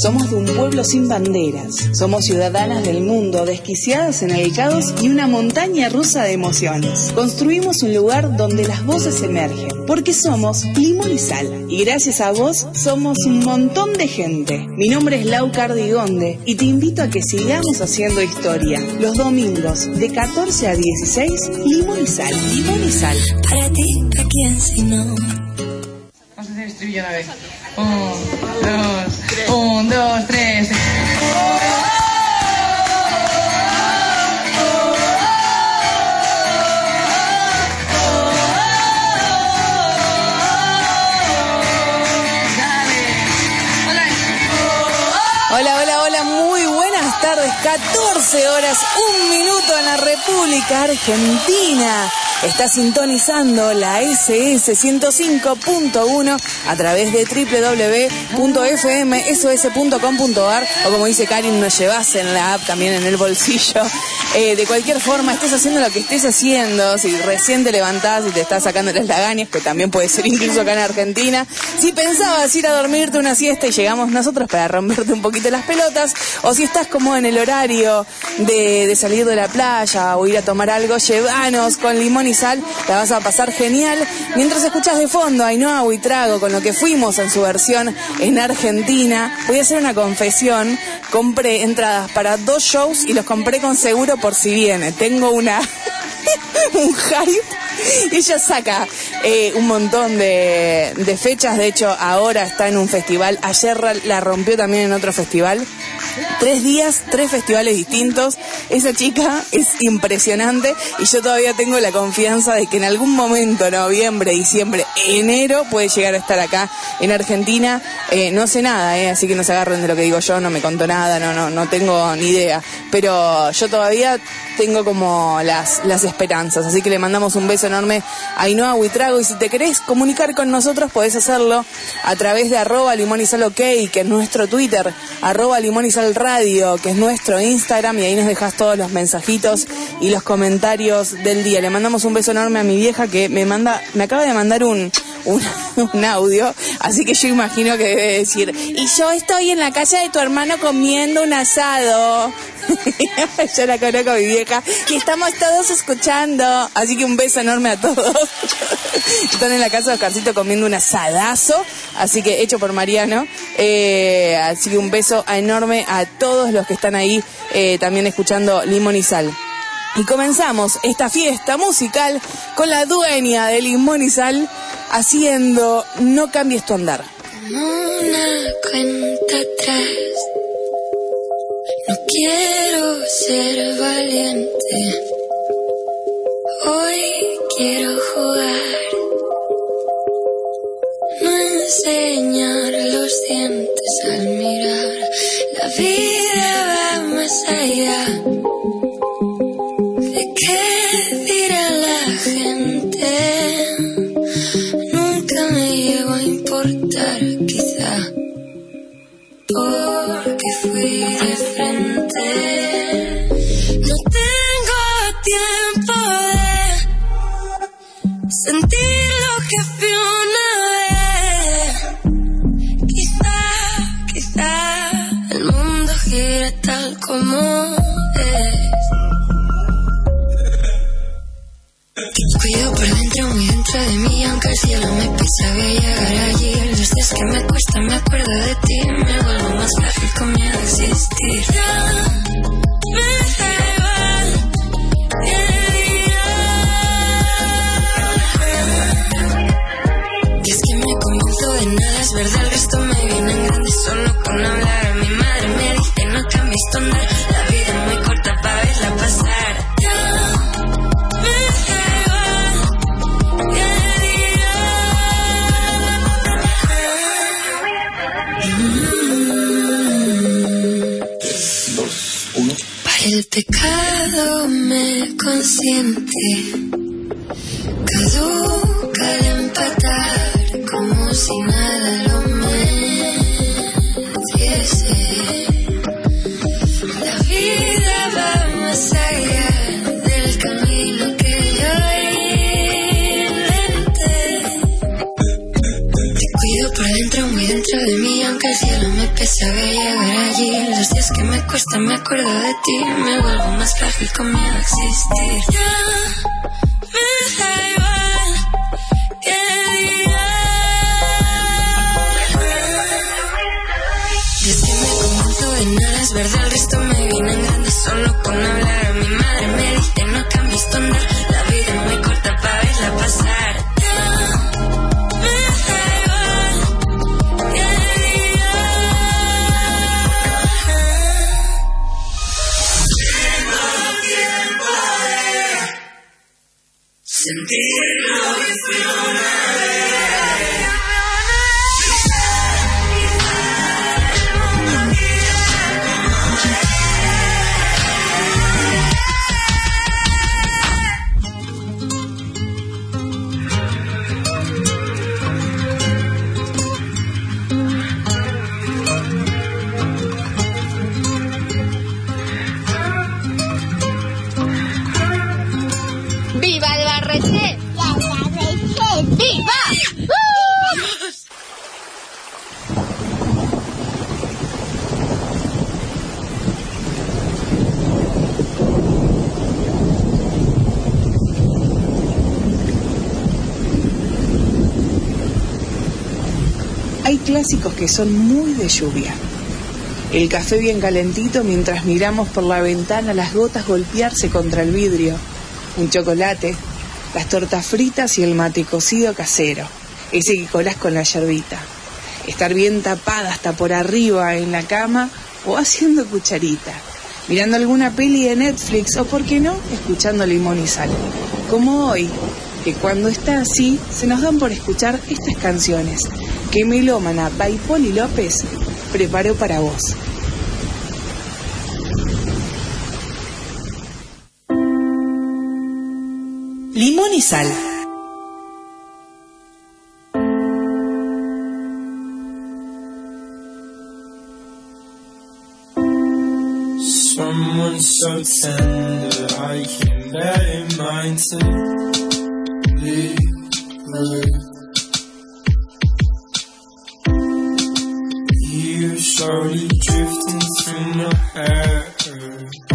Somos de un pueblo sin banderas. Somos ciudadanas del mundo, desquiciadas en el caos y una montaña rusa de emociones. Construimos un lugar donde las voces emergen, porque somos Limón y Sal. Y gracias a vos somos un montón de gente. Mi nombre es Lau Cardigonde y te invito a que sigamos haciendo historia. Los domingos de 14 a 16, Limón y Sal. Limón y Sal. Para ti, ¿a quién si no? Vamos a hacer estribillo una vez. Dos, tres. Hola, hola, hola, muy buenas tardes. 14 horas, un minuto en la República Argentina. Está sintonizando la SS 105.1 a través de www.fmsos.com.ar o como dice Karin, nos llevas en la app también en el bolsillo. Eh, de cualquier forma, estés haciendo lo que estés haciendo, si recién te levantás y te estás sacando las lagañas, que también puede ser incluso acá en Argentina, si pensabas ir a dormirte una siesta y llegamos nosotros para romperte un poquito las pelotas, o si estás como en el horario de, de salir de la playa o ir a tomar algo, llévanos con limón sal, la vas a pasar genial. Mientras escuchas de fondo Ainhoa Buitrago con lo que fuimos en su versión en Argentina, voy a hacer una confesión. Compré entradas para dos shows y los compré con seguro por si viene. Tengo una un hype. Ella saca eh, un montón de, fechas, de hecho ahora está en un festival, ayer la rompió también en otro festival. Tres días, tres festivales distintos. Esa chica es impresionante y yo todavía tengo la confianza de que en algún momento, noviembre, diciembre, enero, puede llegar a estar acá en Argentina. Eh, no sé nada, eh, así que no se agarren de lo que digo yo, no me contó nada, no, no, no tengo ni idea. Pero yo todavía tengo como las, las esperanzas, así que le mandamos un beso enorme Ainhoa Huitrago y si te querés comunicar con nosotros podés hacerlo a través de arroba limón y sal ok, que es nuestro Twitter, arroba limón y sal radio, que es nuestro Instagram y ahí nos dejas todos los mensajitos y los comentarios del día. Le mandamos un beso enorme a mi vieja que me manda, me acaba de mandar un, un audio, así que yo imagino que debe decir, y yo estoy en la casa de tu hermano comiendo un asado. yo la conozco mi vieja, que estamos todos escuchando, así que un beso enorme a todos. Están en la casa de Oscarcito comiendo un asadazo, así que hecho por Mariano. Eh, así que un beso enorme a todos los que están ahí eh, también escuchando Limón y Sal. Y comenzamos esta fiesta musical con la dueña de Limón y Sal haciendo No cambies tu andar. Una cuenta atrás. No quiero ser valiente. Hoy quiero jugar. No enseñar los dientes al mirar. La vida va más allá. ¿De qué dirá la gente? Nunca me llegó a importar, quizá. Fui de frente. No tengo tiempo de sentir lo que fui una vez. Quizá, quizá el mundo gira tal como es. Cuido por dentro, muy dentro de mí, cielo me pisa, voy a llegar allí. Los días que me cuesta, me acuerdo de ti, me vuelvo más frágil con miedo a existir. Me me acuerdo de ti, me vuelvo más frágil con miedo a existir. que son muy de lluvia. El café bien calentito mientras miramos por la ventana las gotas golpearse contra el vidrio. Un chocolate, las tortas fritas y el mate cocido casero, ese que colás con la yerbita. Estar bien tapada hasta por arriba en la cama o haciendo cucharita, mirando alguna peli de Netflix o, por qué no, escuchando Limón y Sal. Como hoy, que cuando está así, se nos dan por escuchar estas canciones, que Melómana by Poli López preparó para vos. Limón y sal. Someone so tender, I can bear in mind to leave her. slowly drifting through my head.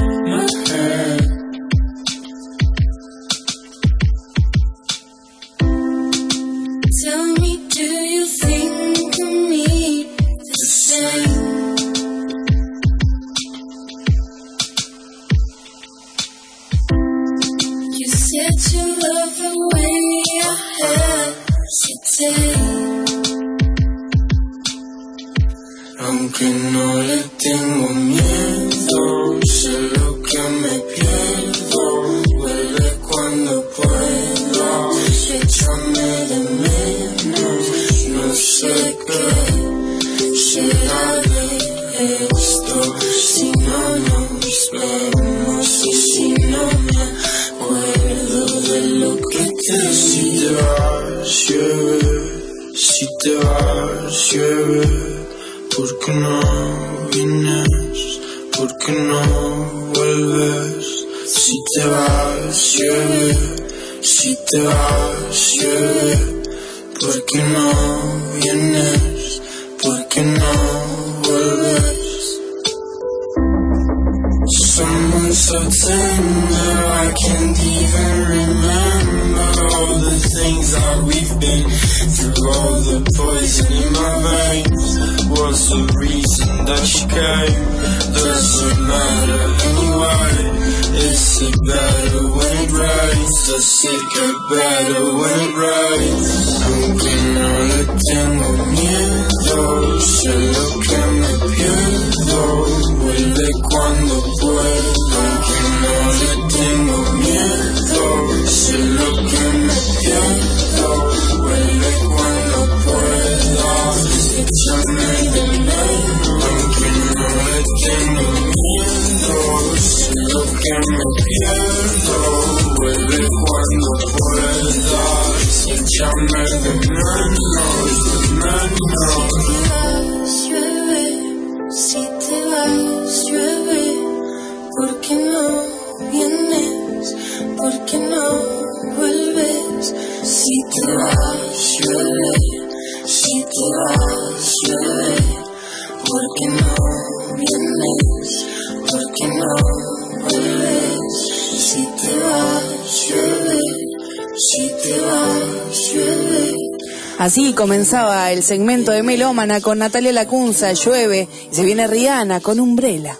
comenzaba el segmento de Melómana con Natalia Lacunza, Llueve, y se viene Rihanna con Umbrella.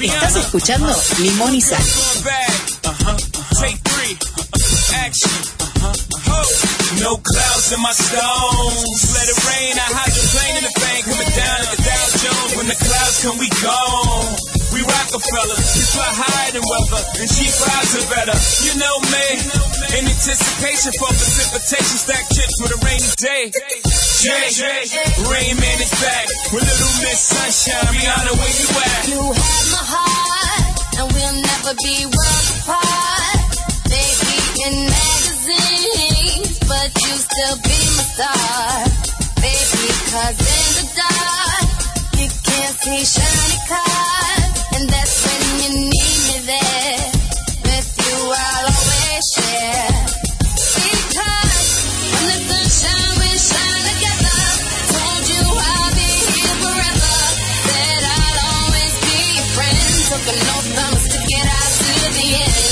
Estás escuchando Limón y Sal. inspiration from precipitation. Stack chips with a rainy day. Jay, Rain Man is back with Little Miss Sunshine. Rihanna, where you at? You have my heart, and we'll never be worlds apart. Maybe in magazines, but you still be my star. Baby, cause in the dark, you can't see shiny cars, and that's when you need me there. With you, I'll always share. Took enough thumbs to get out to the end.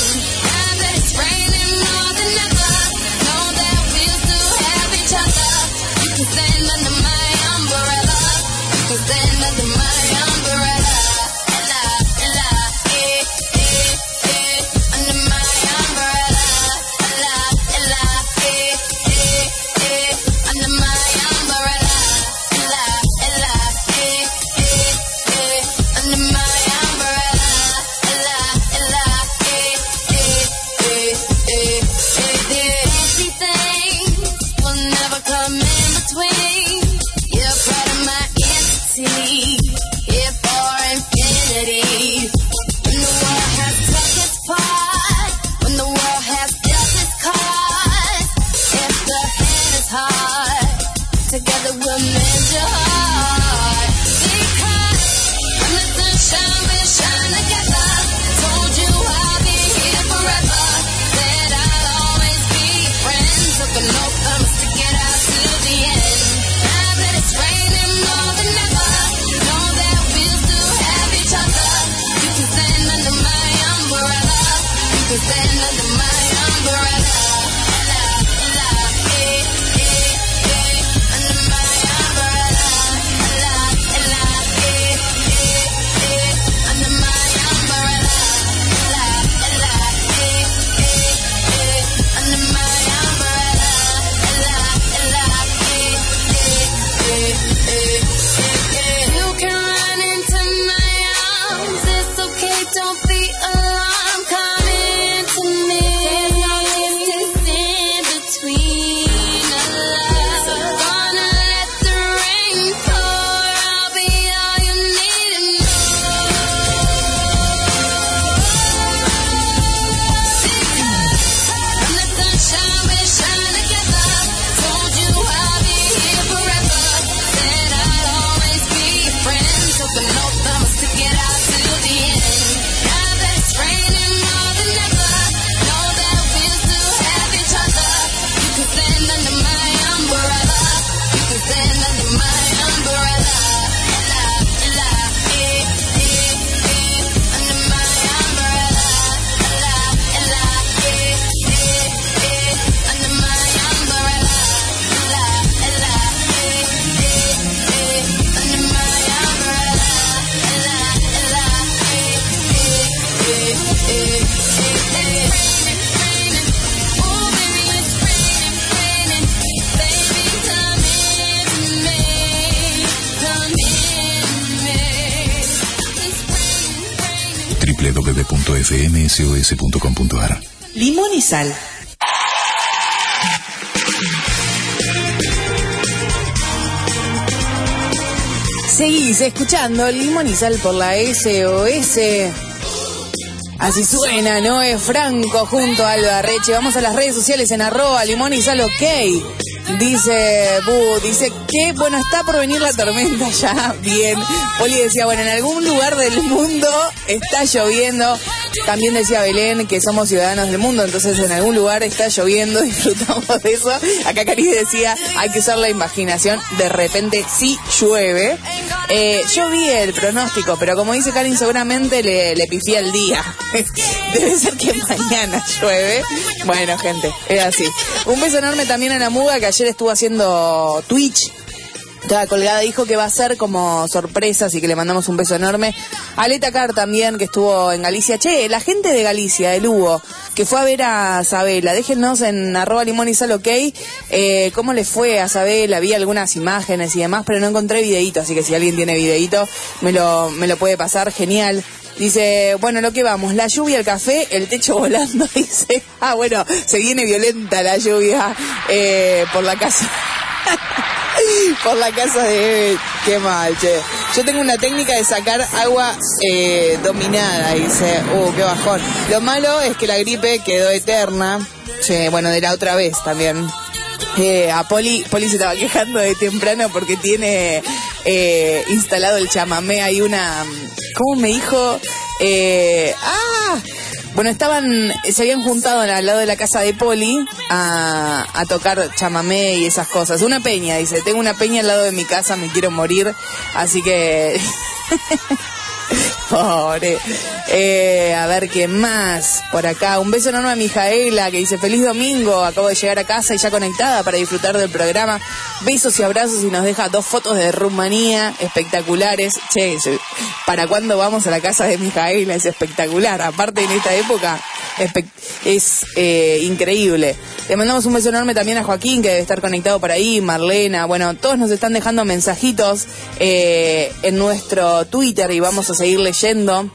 Seguís escuchando Limón y Sal por la SOS. Así suena Noé Franco junto a Alba Reche. Vamos a las redes sociales en arroba limón y sal ok. Dice Bu, dice que bueno, está por venir la tormenta ya. Bien. Poli decía, bueno, en algún lugar del mundo está lloviendo. También decía Belén que somos ciudadanos del mundo, entonces en algún lugar está lloviendo, disfrutamos de eso. Acá Cari decía, hay que usar la imaginación, de repente sí llueve. Eh, yo vi el pronóstico, pero como dice Karin, seguramente le, le pifié el día. Debe ser que mañana llueve. Bueno, gente, es así. Un beso enorme también a la Muga que ayer estuvo haciendo Twitch. Estaba colgada, dijo que va a ser como sorpresa, así que le mandamos un beso enorme. A Leta Car también, que estuvo en Galicia. Che, la gente de Galicia, de Lugo, que fue a ver a Sabela, déjenos en arroba limón y sal ok, eh, cómo le fue a Sabela, vi algunas imágenes y demás, pero no encontré videíto, así que si alguien tiene videíto, me lo, me lo puede pasar, genial. Dice, bueno, lo que vamos, la lluvia, el café, el techo volando, dice, ah, bueno, se viene violenta la lluvia eh, por la casa. por la casa de. Qué mal, che. Yo tengo una técnica de sacar agua eh, dominada, dice. Uh, qué bajón. Lo malo es que la gripe quedó eterna. Che, bueno, de la otra vez también. Eh, a Poli, Poli se estaba quejando de temprano porque tiene eh, instalado el chamamé. Hay una. ¿Cómo me dijo? Eh, ¡Ah! Bueno, estaban, se habían juntado al lado de la casa de Poli a, a tocar chamamé y esas cosas. Una peña, dice, tengo una peña al lado de mi casa, me quiero morir, así que... Pobre. Eh, a ver qué más por acá. Un beso enorme a Mijaela que dice feliz domingo. Acabo de llegar a casa y ya conectada para disfrutar del programa. Besos y abrazos y nos deja dos fotos de Rumanía espectaculares. Che, ¿para cuándo vamos a la casa de Mijaela? Es espectacular. Aparte en esta época es eh, increíble. Le mandamos un beso enorme también a Joaquín que debe estar conectado por ahí. Marlena. Bueno, todos nos están dejando mensajitos eh, en nuestro Twitter y vamos a seguir leyendo.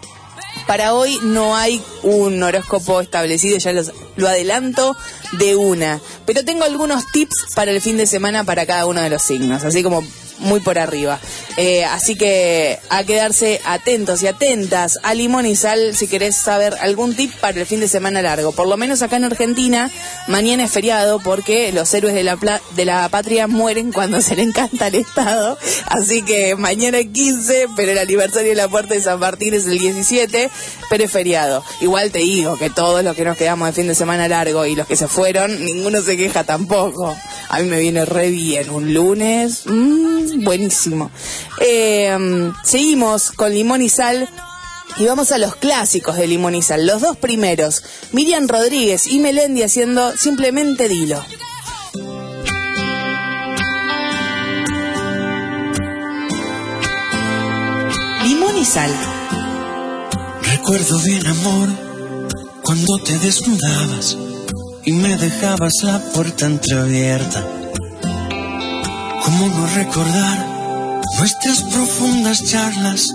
Para hoy no hay un horóscopo establecido, ya los- lo adelanto de una. Pero tengo algunos tips para el fin de semana para cada uno de los signos, así como muy por arriba. Eh, así que a quedarse atentos y atentas a Limón y Sal si querés saber algún tip para el fin de semana largo. Por lo menos acá en Argentina, mañana es feriado porque los héroes de la, pla- de la patria mueren cuando se le encanta al Estado. Así que mañana es 15, pero el aniversario de la puerta de San Martín es el 17, pero es feriado. Igual te digo que todos los que nos quedamos de fin de semana largo y los que se fueron, ninguno se queja tampoco. A mí me viene re bien un lunes, mm, buenísimo. Eh, seguimos con limón y sal. Y vamos a los clásicos de Limón y Sal. Los dos primeros, Miriam Rodríguez y Melendi haciendo Simplemente Dilo. Limón y sal. Recuerdo bien, amor, cuando te desnudabas y me dejabas la puerta entreabierta. ¿Cómo no recordar nuestras profundas charlas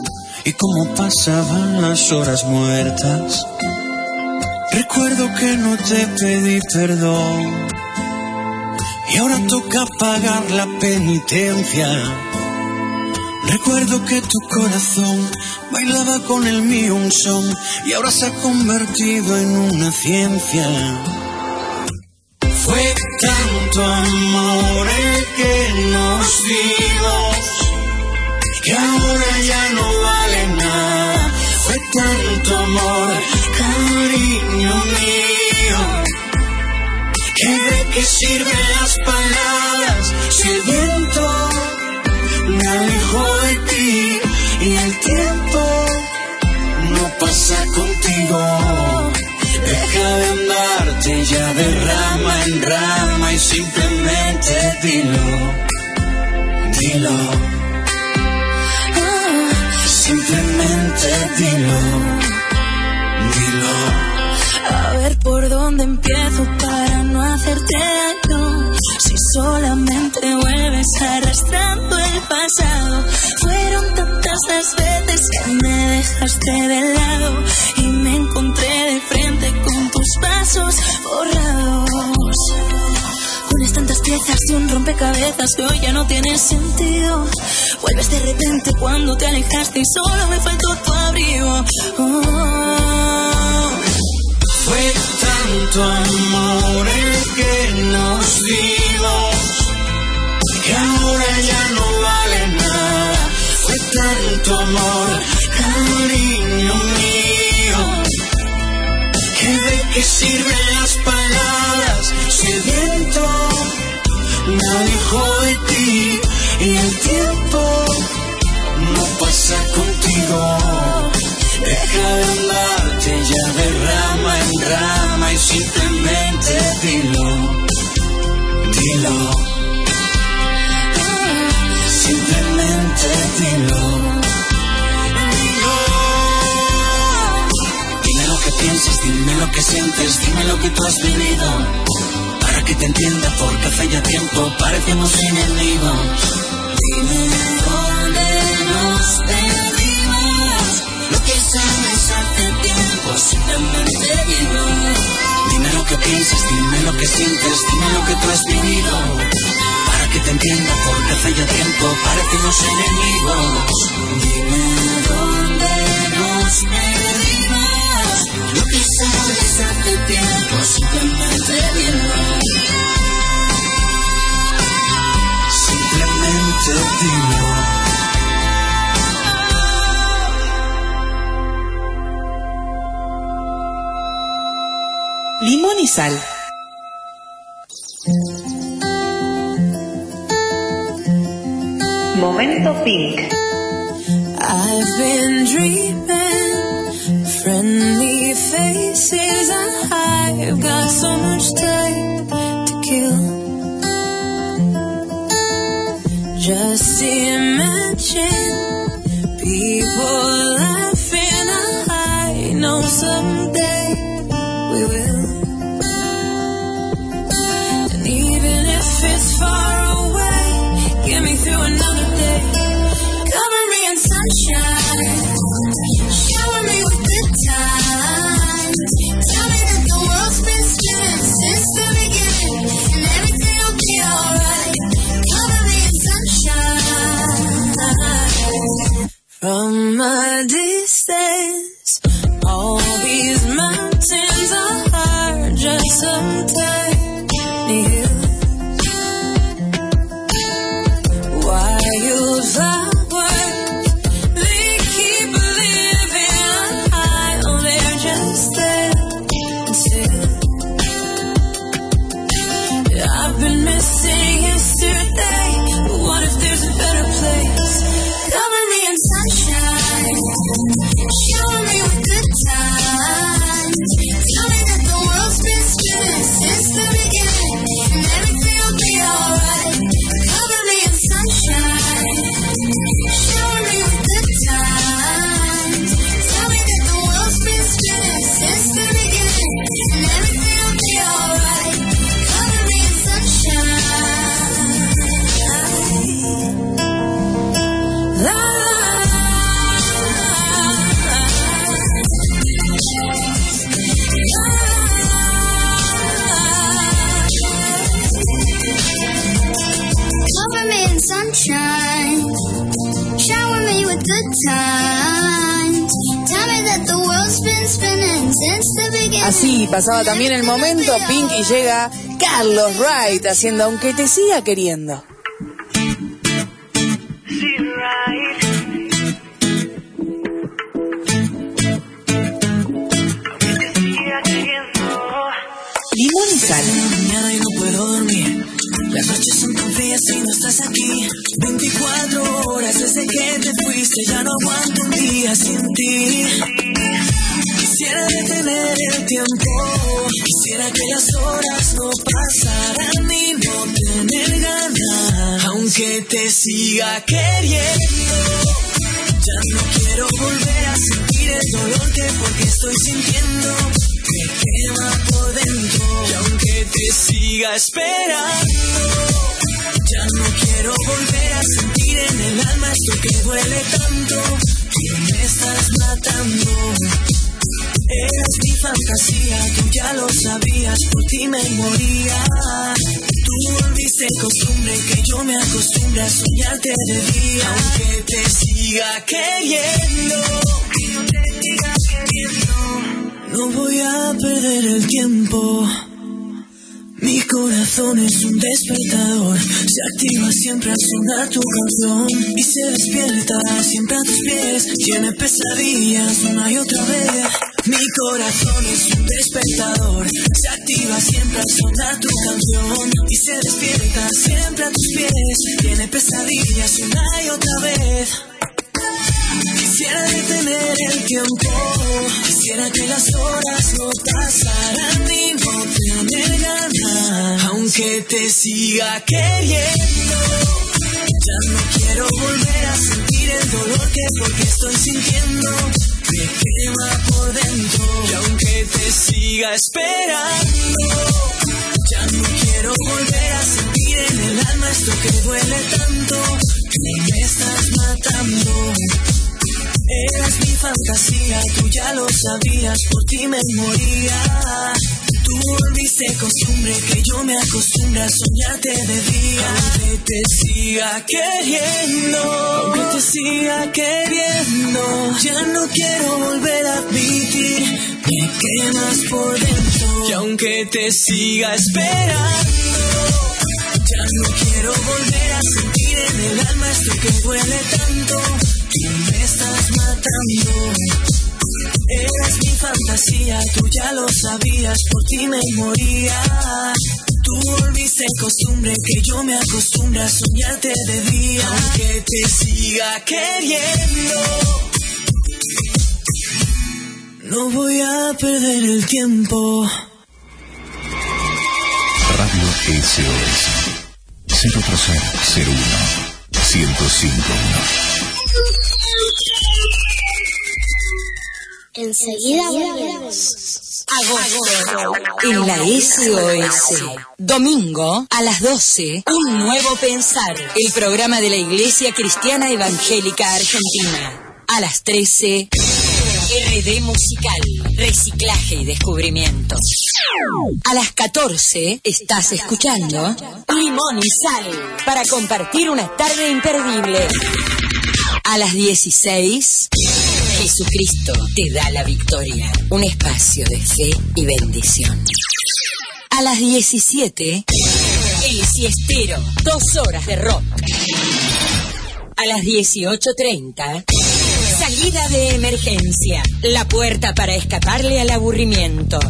y cómo pasaban las horas muertas? Recuerdo que no te pedí perdón y ahora toca pagar la penitencia. Recuerdo que tu corazón bailaba con el mío un son y ahora se ha convertido en una ciencia. Fue tanto amor que nos dimos que ahora ya no vale nada. Fue tanto amor, cariño mío, que de qué sirven las palabras si el viento me alejó de ti y el tiempo no pasa contigo. Deja de andarte ya de rama en rama simplemente dilo, dilo. Simplemente dilo, dilo. A ver por dónde empiezo para no hacerte daño. Si solamente vuelves arrastrando el pasado. Fueron tantas las veces que me dejaste de lado y me encontré de frente con tus pasos borrados. Unes tantas piezas de un rompecabezas que hoy ya no tiene sentido. Vuelves de repente cuando te alejaste y solo me faltó tu abrigo. Oh. Fue tanto amor el que nos dimos que ahora ya no vale nada. Fue tanto amor, cariño mío, sirven las palabras si el viento me alejó de ti y el tiempo no pasa contigo? Deja de amarte ya de rama en rama y simplemente dilo, dilo. Simplemente. Dilo. Piensas, dime lo que sientes, dime lo que tú has vivido. Para que te entienda, porque hace ya tiempo parecemos enemigos. Dime dónde nos perdimos. Lo que sabes hace tiempo, simplemente dilo. Dime lo que piensas, dime lo que sientes, dime lo que tú has vivido. Para que te entienda, porque hace ya tiempo parecemos enemigos. Dime dónde nos perdimos. Lo que sabes hace tiempo, simplemente dilo. Simplemente dilo. Limón y sal. Momento Pink. I've been dreaming friendly faces and I've got so much time to kill. Just imagine people llega Carlos Wright haciendo Aunque te siga queriendo. Aunque te siga queriendo, que yo te siga queriendo, no voy a perder el tiempo. Mi corazón es un despertador, se activa siempre al sonar tu canción y se despierta siempre a tus pies. Tiene pesadillas queriendo. Ya no quiero volver a sentir el dolor que porque estoy sintiendo. Me quema por dentro. Y aunque te siga esperando ya no quiero volver a sentir en el alma esto que duele tanto. Que me estás matando Eras mi fantasía, tú ya lo sabías, por ti me moría. Tú volviste costumbre que yo me acostumbre a soñarte de día. Aunque te siga queriendo, aunque te siga queriendo, ya no quiero volver a admitir, me quemas por dentro. Y aunque te siga esperando, ya no quiero volver a sentir en el alma esto que duele tanto Eras mi fantasía, tú ya lo sabías, por ti me moría. Tú volviste costumbre que yo me acostumbre a soñarte de día. Aunque te siga queriendo, no voy a perder el tiempo. Radio SOS 03001 1051 Enseguida volvemos. Agosto. En la SOS. Domingo a las 12. Un nuevo pensar. El programa de la Iglesia Cristiana Evangélica Argentina. A las 13. RD Musical. Reciclaje y descubrimientos. A las 14 estás escuchando Limón y Sal para compartir una tarde imperdible. A las 16 Jesucristo te da la victoria. Un espacio de fe y bendición. A las 17 El Siestero. Dos horas de rock. A las 18.30 Salida de emergencia. La puerta para escaparle al aburrimiento.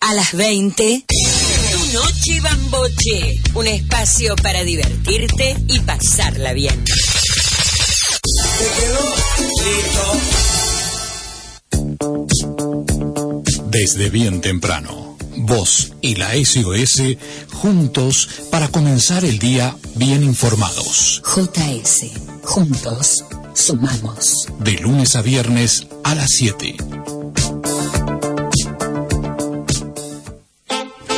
A las 20 Tu noche bamboche. Un espacio para divertirte y pasarla bien. Desde bien temprano, vos y la SOS juntos para comenzar el día bien informados. JS. Juntos sumamos. De lunes a viernes a las 7.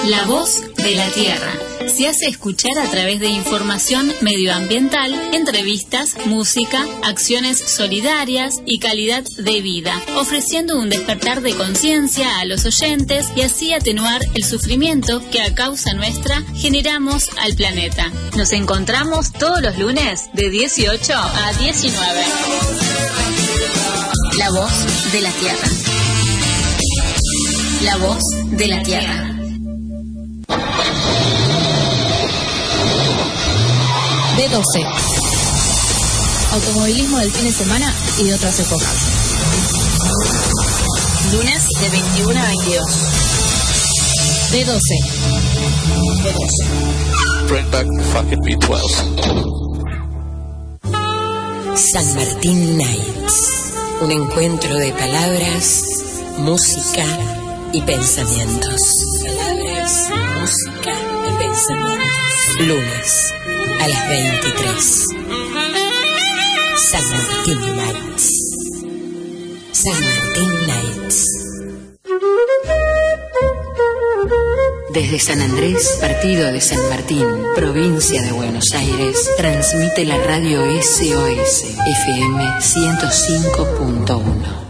La voz de la tierra. Se hace escuchar a través de información medioambiental, entrevistas, música, acciones solidarias y calidad de vida, ofreciendo un despertar de conciencia a los oyentes y así atenuar el sufrimiento que a causa nuestra generamos al planeta. Nos encontramos todos los lunes de 18 a 19. La voz de la tierra. La voz de la tierra. B12. Automovilismo del fin de semana y de otras épocas. Lunes de 21 a 22. B12. Bring back fucking B12. San Martín Nights. Un encuentro de palabras, música y pensamientos. Palabras, música y pensamientos. Lunes a las 23. San Martín Nights. San Martín Nights. Desde San Andrés, partido de San Martín, provincia de Buenos Aires, transmite la radio SOS FM 105.1.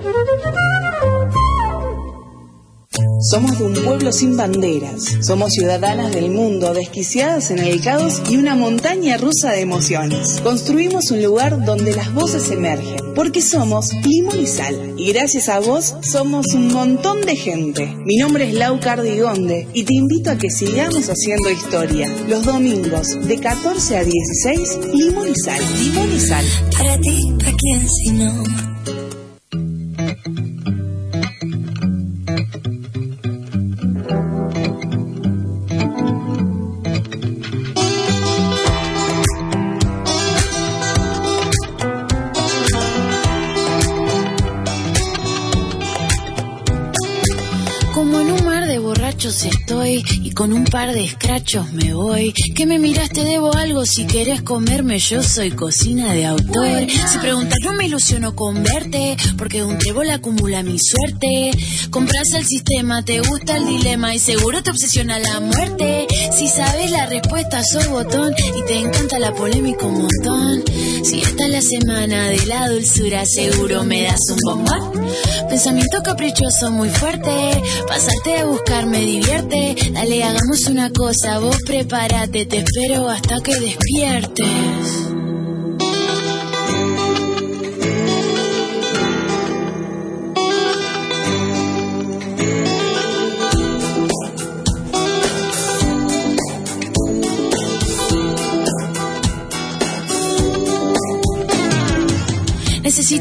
Somos de un pueblo sin banderas. Somos ciudadanas del mundo, desquiciadas en el caos y una montaña rusa de emociones. Construimos un lugar donde las voces emergen, porque somos limón y sal. Y gracias a vos somos un montón de gente. Mi nombre es Lau Cardigonde y te invito a que sigamos haciendo historia. Los domingos de 14 a 16, limón y sal. Limón y sal. Para ti, ¿para quién si no? Con un par de escrachos me voy. Que me miraste, debo algo, si querés comerme yo soy cocina de autor. Si preguntas no me ilusiono con verte, porque un trébol acumula mi suerte. Compras el sistema, te gusta el dilema y seguro te obsesiona la muerte. Si sabes la respuesta, sos botón y te encanta la polémica un montón. Si esta es la semana de la dulzura, seguro me das un bombón. Pensamiento caprichoso muy fuerte, pasarte a buscar me divierte. Dale, hagamos una cosa, vos prepárate, te espero hasta que despiertes.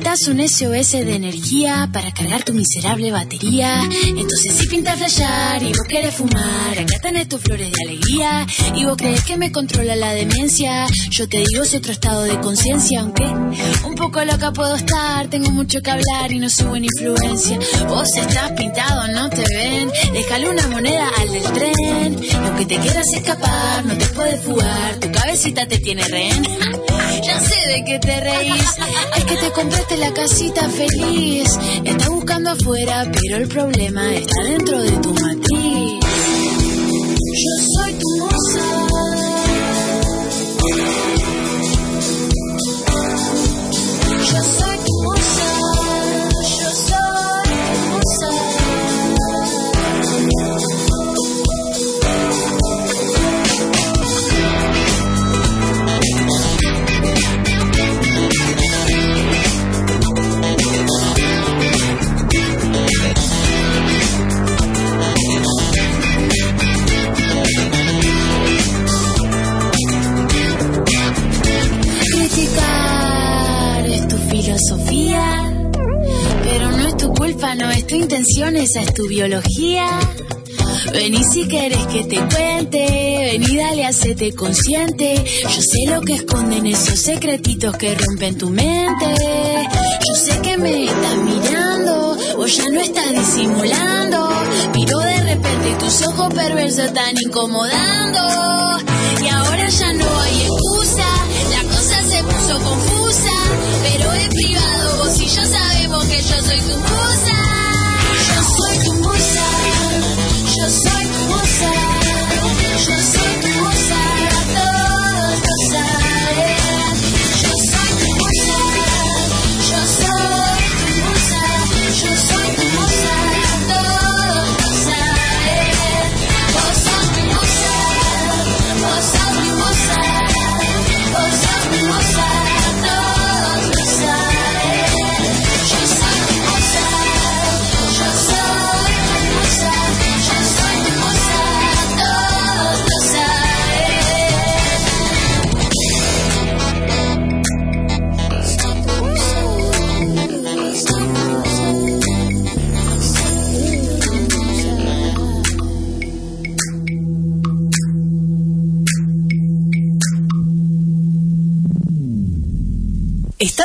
Necesitas un SOS de energía para cargar tu miserable batería. Entonces si pinta flashear y vos querés fumar, acá tenés tus flores de alegría. Y vos crees que me controla la demencia. Yo te digo es otro estado de conciencia, aunque un poco loca puedo estar. Tengo mucho que hablar y no soy buena influencia. Vos estás pintado, no te ven. Déjale una moneda al del tren. Y aunque te quieras escapar, no te puedes fugar. Tu cabecita te tiene rehén. Ya sé de qué te reís. Es que te compraste la casita feliz. Estás buscando afuera, pero el problema está dentro de tu matriz. Yo es tu intención, esa es tu biología. Vení si querés que te cuente, vení dale, hacete consciente. Yo sé lo que esconden esos secretitos que rompen tu mente. Yo sé que me estás mirando, vos ya no estás disimulando. Miro de repente tus ojos perversos están incomodando. Y ahora ya no hay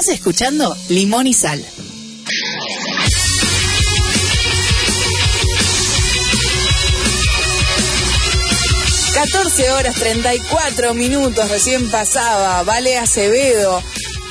Escuchando Limón y Sal. saben. 14 horas 34 minutos recién pasaba. Vale Acevedo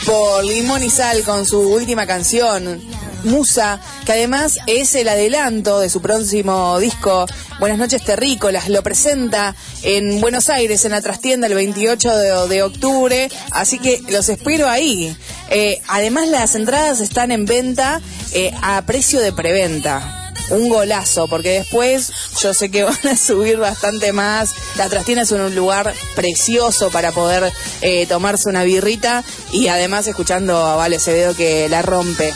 por Limón y Sal con su última canción. Musa, que además es el adelanto de su próximo disco Buenas noches Terrícolas, lo presenta en Buenos Aires en la trastienda el 28 de, de octubre, así que los espero ahí. Eh, además las entradas están en venta eh, a precio de preventa un golazo, porque después yo sé que van a subir bastante más. La trastienda es un lugar precioso para poder eh, tomarse una birrita y además escuchando a Vale Acevedo que la rompe.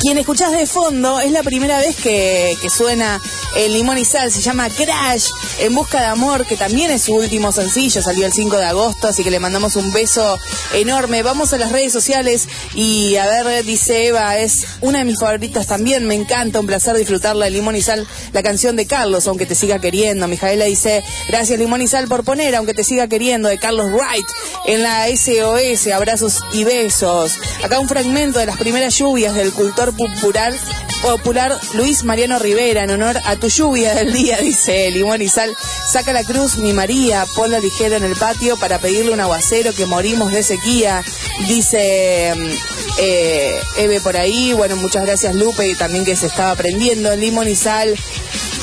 Quien escuchás de fondo es la primera vez que, suena el Limón y Sal, se llama Crash, En Busca de Amor, que también es su último sencillo, salió el 5 de agosto, así que le mandamos un beso enorme. Vamos a las redes sociales y a ver, dice Eva, es una de mis favoritas también, me encanta, un placer disfrutarla de Limón y Sal, la canción de Carlos, aunque te siga queriendo. Mijaela dice, gracias Limón y Sal por poner, aunque te siga queriendo, de Carlos Wright, en la SOS, abrazos y besos. Acá un fragmento de las primeras lluvias del cultor popular popular Luis Mariano Rivera, en honor a tu lluvia del día, dice Limón y Sal. Saca la cruz, mi María, ponla ligera en el patio para pedirle un aguacero que morimos de sequía, dice mm, eh, Eve por ahí. Bueno, muchas gracias Lupe y también que se estaba aprendiendo. Limón y Sal.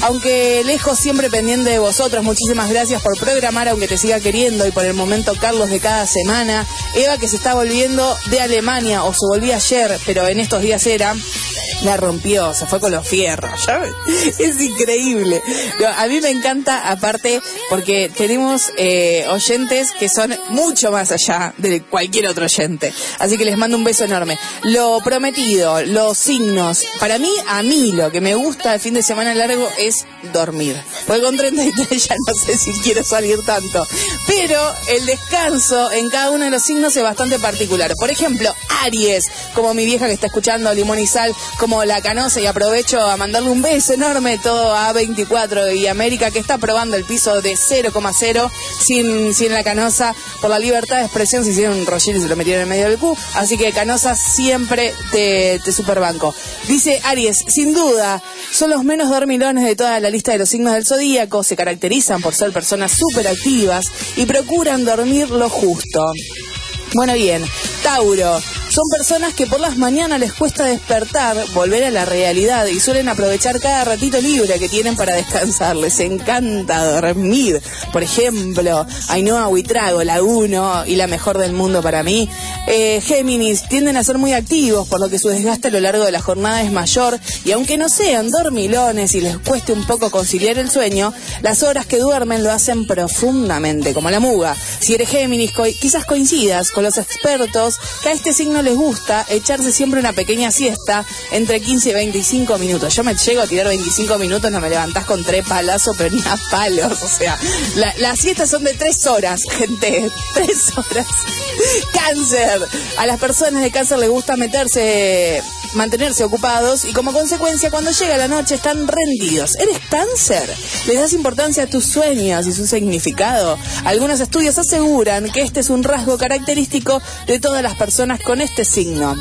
Aunque lejos, siempre pendiente de vosotros. Muchísimas gracias por programar, aunque te siga queriendo. Y por el momento, Carlos de cada semana. Eva, que se está volviendo de Alemania, o se volvía ayer, pero en estos días era. La rompió, se fue con los fierros. Es increíble. A mí me encanta, aparte, porque tenemos eh, oyentes que son mucho más allá de cualquier otro oyente. Así que les mando un beso enorme. Lo prometido, los signos. Para mí, a mí, lo que me gusta el fin de semana largo es dormir. Porque con 33 ya no sé si quiero salir tanto. Pero el descanso en cada uno de los signos es bastante particular. Por ejemplo, Aries, como mi vieja que está escuchando Limón y Sal, como la canosa, y aprovecho a mandarle un beso enorme todo a 24 y América que está probando el piso de 0,0 sin, sin la canosa por la libertad de expresión. Se hicieron un y se lo metieron en medio del Q. Así que canosa siempre te, te superbanco. Dice Aries, sin duda, son los menos dormilones de toda la lista de los signos del zodíaco. Se caracterizan por ser personas súper activas y procuran dormir lo justo. Bueno, bien, Tauro. Son personas que por las mañanas les cuesta despertar, volver a la realidad y suelen aprovechar cada ratito libre que tienen para descansar. Les encanta dormir. Por ejemplo, Ainhoa Huitrago, la uno y la mejor del mundo para mí. Eh, Géminis tienden a ser muy activos, por lo que su desgaste a lo largo de la jornada es mayor y aunque no sean dormilones y les cueste un poco conciliar el sueño, las horas que duermen lo hacen profundamente, como la muga. Si eres Géminis, quizás coincidas con los expertos que a este signo les gusta echarse siempre una pequeña siesta entre 15 y 25 minutos. Yo me llego a tirar 25 minutos, no me levantás con tres palazos, pero ni a palos. O sea, la- las siestas son de tres horas, gente. Tres horas. Cáncer. A las personas de cáncer les gusta meterse, mantenerse ocupados y como consecuencia cuando llega la noche están rendidos. ¿Eres cáncer? ¿Les das importancia a tus sueños y su significado? Algunos estudios aseguran que este es un rasgo característico de todas las personas con este signo.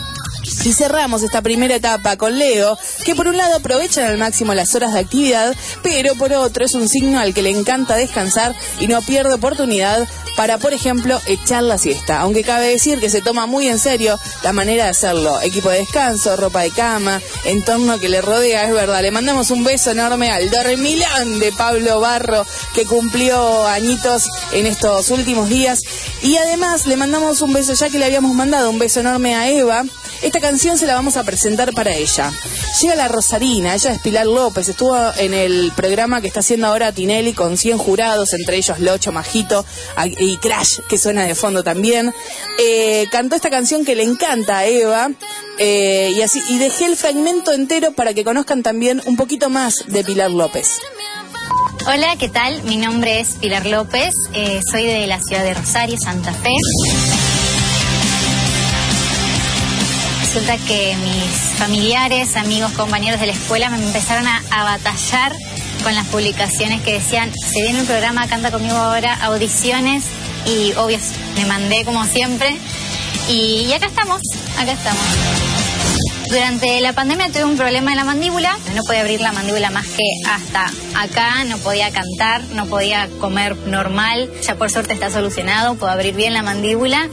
Y cerramos esta primera etapa con Leo, que por un lado aprovechan al máximo las horas de actividad, pero por otro es un signo al que le encanta descansar y no pierde oportunidad para, por ejemplo, echar la siesta. Aunque cabe decir que se toma muy en serio la manera de hacerlo. Equipo de descanso, ropa de cama, entorno que le rodea, es verdad. Le mandamos un beso enorme al dormilón de Pablo Barro, que cumplió añitos en estos últimos días. Y además le mandamos un beso, ya que le habíamos mandado un beso enorme a Eva. Esta canción se la vamos a presentar para ella. Llega la Rosarina, ella es Pilar López, estuvo en el programa que está haciendo ahora Tinelli con 100 jurados, entre ellos Locho, Majito y Crash, que suena de fondo también. Eh, cantó esta canción que le encanta a Eva. eh, y así y dejé el fragmento entero para que conozcan también un poquito más de Pilar López. Hola, ¿qué tal? Mi nombre es Pilar López, eh, soy de la ciudad de Rosario, Santa Fe. Resulta que mis familiares, amigos, compañeros de la escuela me empezaron a, batallar con las publicaciones que decían, se viene un programa, canta conmigo ahora, audiciones, y obvio, me mandé como siempre, y, y acá estamos, acá estamos. Durante la pandemia tuve un problema en la mandíbula, no podía abrir la mandíbula más que hasta acá, no podía cantar, no podía comer normal, ya por suerte está solucionado, puedo abrir bien la mandíbula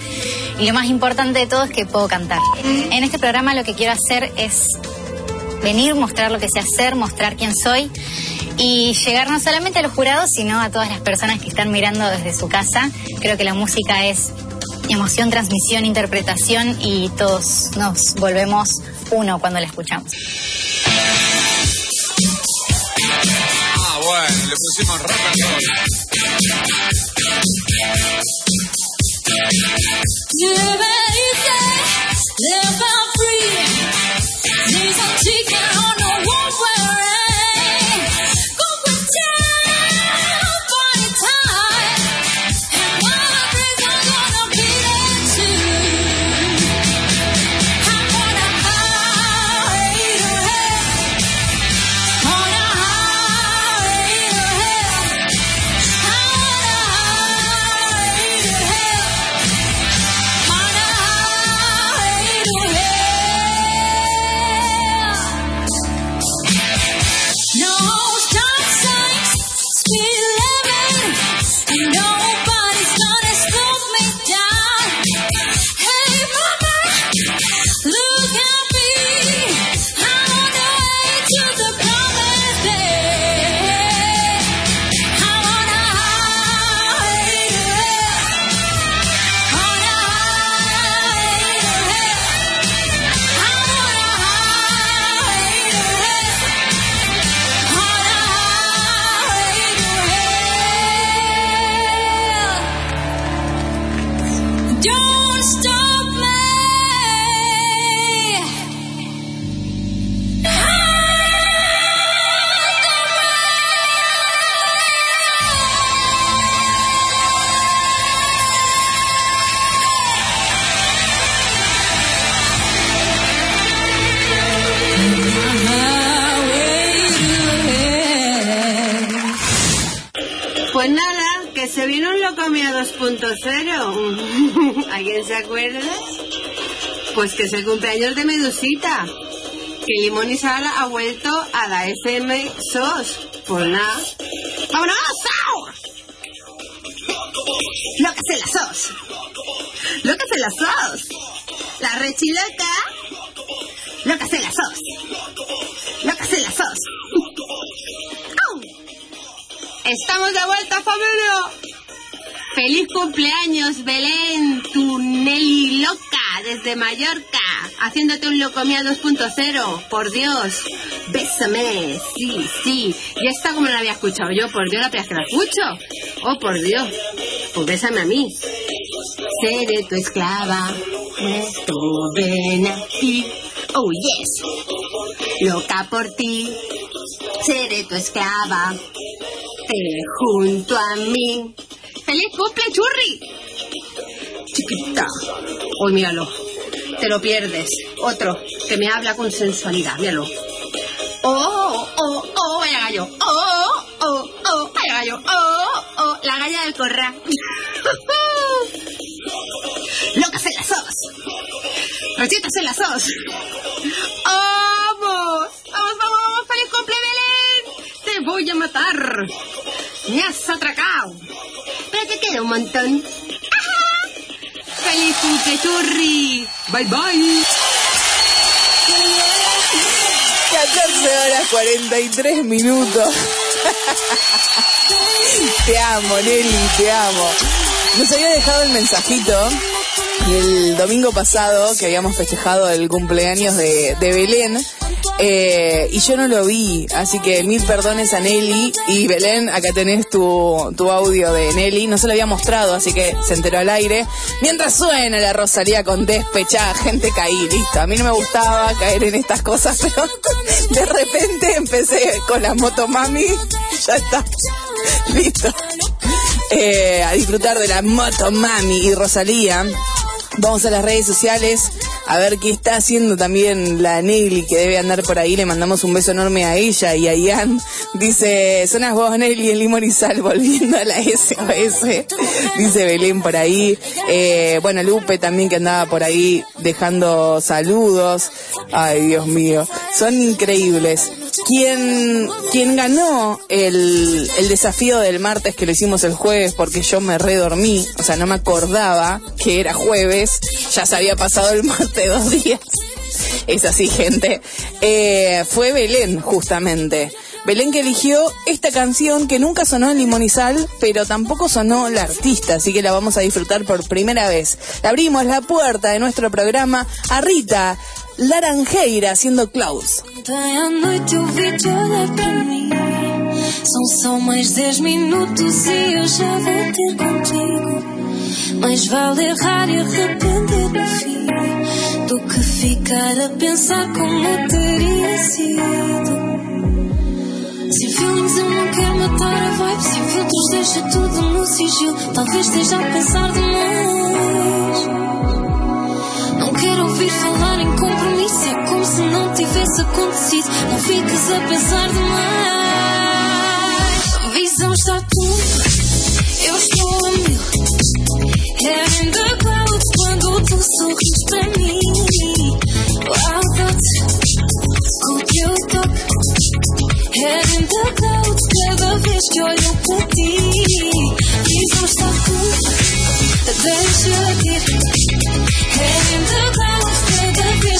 y lo más importante de todo es que puedo cantar. En este programa lo que quiero hacer es venir, mostrar lo que sé hacer, mostrar quién soy y llegar no solamente a los jurados, sino a todas las personas que están mirando desde su casa. Creo que la música es emoción, transmisión, interpretación y todos nos volvemos uno cuando la escuchamos. Ah, bueno, le pusimos rock and roll. Live cumpleaños de Medusita. Que Limón y Sal ha vuelto a la FM SOS. Pues nada. ¡Vámonos! ¡Au! Lo que hace la SOS. Lo que hace la SOS. La rechiloca. Lo que hace la SOS. Lo que hace la SOS. ¡Au! Estamos de vuelta, familia. Feliz cumpleaños, Belén, tu Nelly loca, desde Mallorca, haciéndote un locomía 2.0. Por Dios, bésame. Sí, sí. Y esta como la había escuchado yo, por Dios, la primera que la escucho. Oh, por Dios. Pues bésame a mí. Seré tu esclava. Esto ven aquí. Oh, yes. Loca por ti. Seré tu esclava. Te junto a mí. ¡Feliz cumple, churri! Chiquita. Uy, míralo. Te lo pierdes. Otro que me habla con sensualidad. Míralo. Oh, oh, oh, vaya gallo. Oh, oh, oh, vaya gallo. Oh, oh, la galla del corral. Locas en la sos. Recitas en la sos. ¡Vamos! ¡Vamos, vamos! ¡Feliz cumple, Belén! ¡Te voy a matar! ¡Me has atracado! Pero te queda un montón. ¡Ajá! ¡Feliz cumple, churri! ¡Bye, bye! 14 horas 43 minutos. te amo, Nelly, te amo. Nos había dejado el mensajito el domingo pasado que habíamos festejado el cumpleaños de, Belén. eh, y yo no lo vi, así que mil perdones a Nelly y Belén, acá tenés tu, tu audio de Nelly, no se lo había mostrado, así que se enteró al aire. Mientras suena la Rosalía con despechada, gente caí, listo. A mí no me gustaba caer en estas cosas, pero de repente empecé con la motomami, ya está, listo. Eh, a disfrutar de la motomami y Rosalía. Vamos a las redes sociales a ver qué está haciendo también la Nelly que debe andar por ahí. Le mandamos un beso enorme a ella y a Ian. Dice, son las vos Nelly en limón y volviendo a la SOS. Dice Belén por ahí. Eh, bueno, Lupe también que andaba por ahí dejando saludos. Ay, Dios mío. Son increíbles. Quien, quien ganó el, el desafío del martes que lo hicimos el jueves porque yo me redormí, o sea, no me acordaba que era jueves, ya se había pasado el martes dos días. Es así, gente. Eh, fue Belén, justamente. Belén que eligió esta canción que nunca sonó en Sal, pero tampoco sonó la artista, así que la vamos a disfrutar por primera vez. Le abrimos la puerta de nuestro programa a Rita Laranjeira haciendo Klaus. Ontem à noite eu vi-te olhar para mim. São só mais dez minutos e eu já vou ter contigo. Mais vale errar e arrepender no fim do que ficar a pensar como teria sido. Sem feelings eu não quero matar a vibe. Sem filtros deixa tudo no sigilo. Talvez esteja a pensar demais. Ouvir falar em compromisso. É como se não tivesse acontecido. Não fiques a pensar demais. Visão está tudo. Eu estou a mil. In the clouds quando tu sorris para mim. Wow, that's o que eu toco. Hair in the clouds cada vez que olho para ti. Visão está tudo. Deixa ir. Head in the clouds,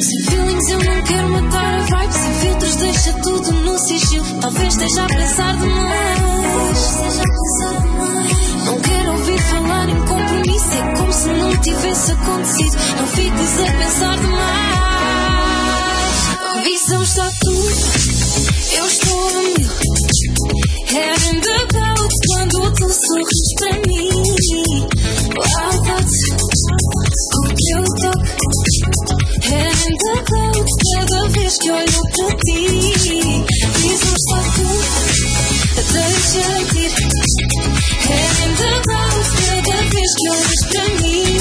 Sem feelings eu não quero matar a vibe. Sem filtros deixa tudo no sigilo. Talvez esteja a pensar demais. Não quero ouvir falar em compromisso. É como se não tivesse acontecido. Não fiques a pensar demais. A visão está tudo. Eu estou a mil. Head in the clouds quando tu sorris para mim. Wow, that's acabamos cada vez que olho para ti. Dizes só tu, deixa-te ir. Ainda vamos cada vez que olhas para mim.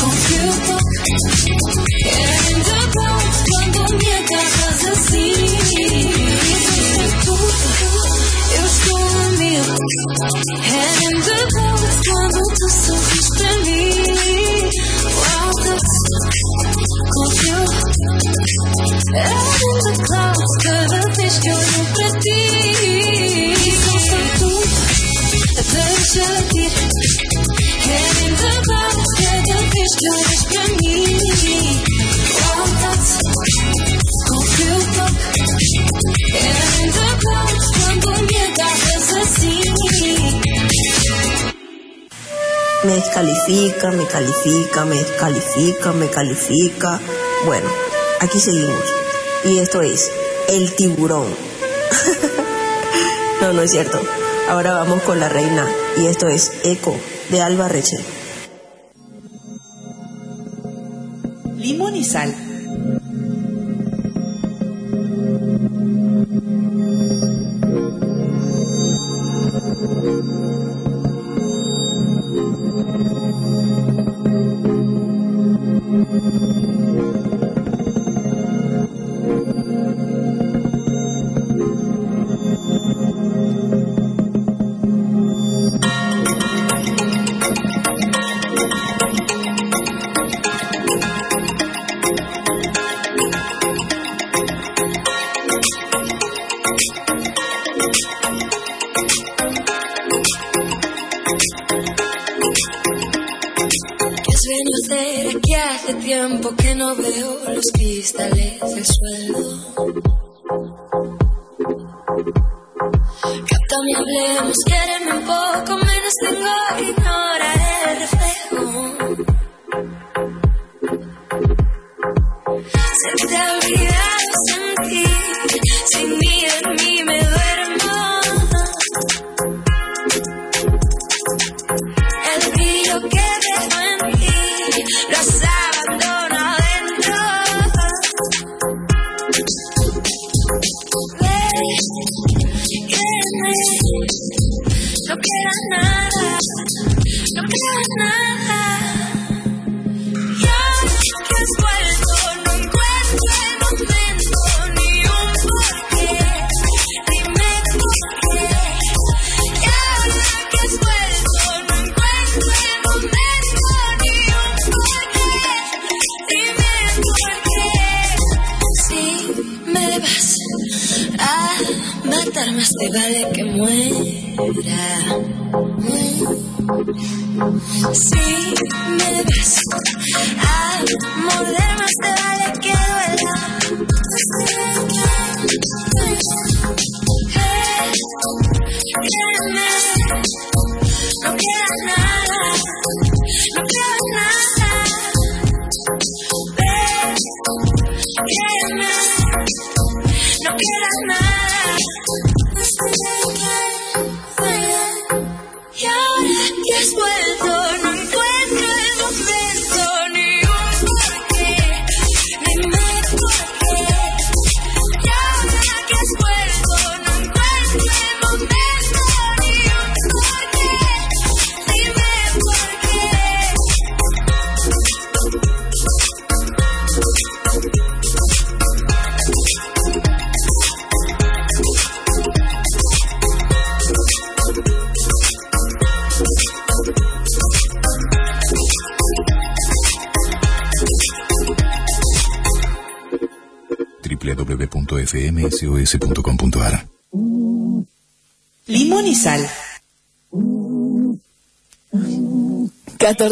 Confio Ainda vamos quando me agarras assim. Isso só tudo. eu estou a é mil. Ainda vamos quando tu sofres para mim. Me descalifica, me califica, me descalifica, me califica. Bueno, aquí seguimos. Y esto es El Tiburón. no, no es cierto. Ahora vamos con la reina. Y esto es Eco de Alba Rechel. Limón y sal.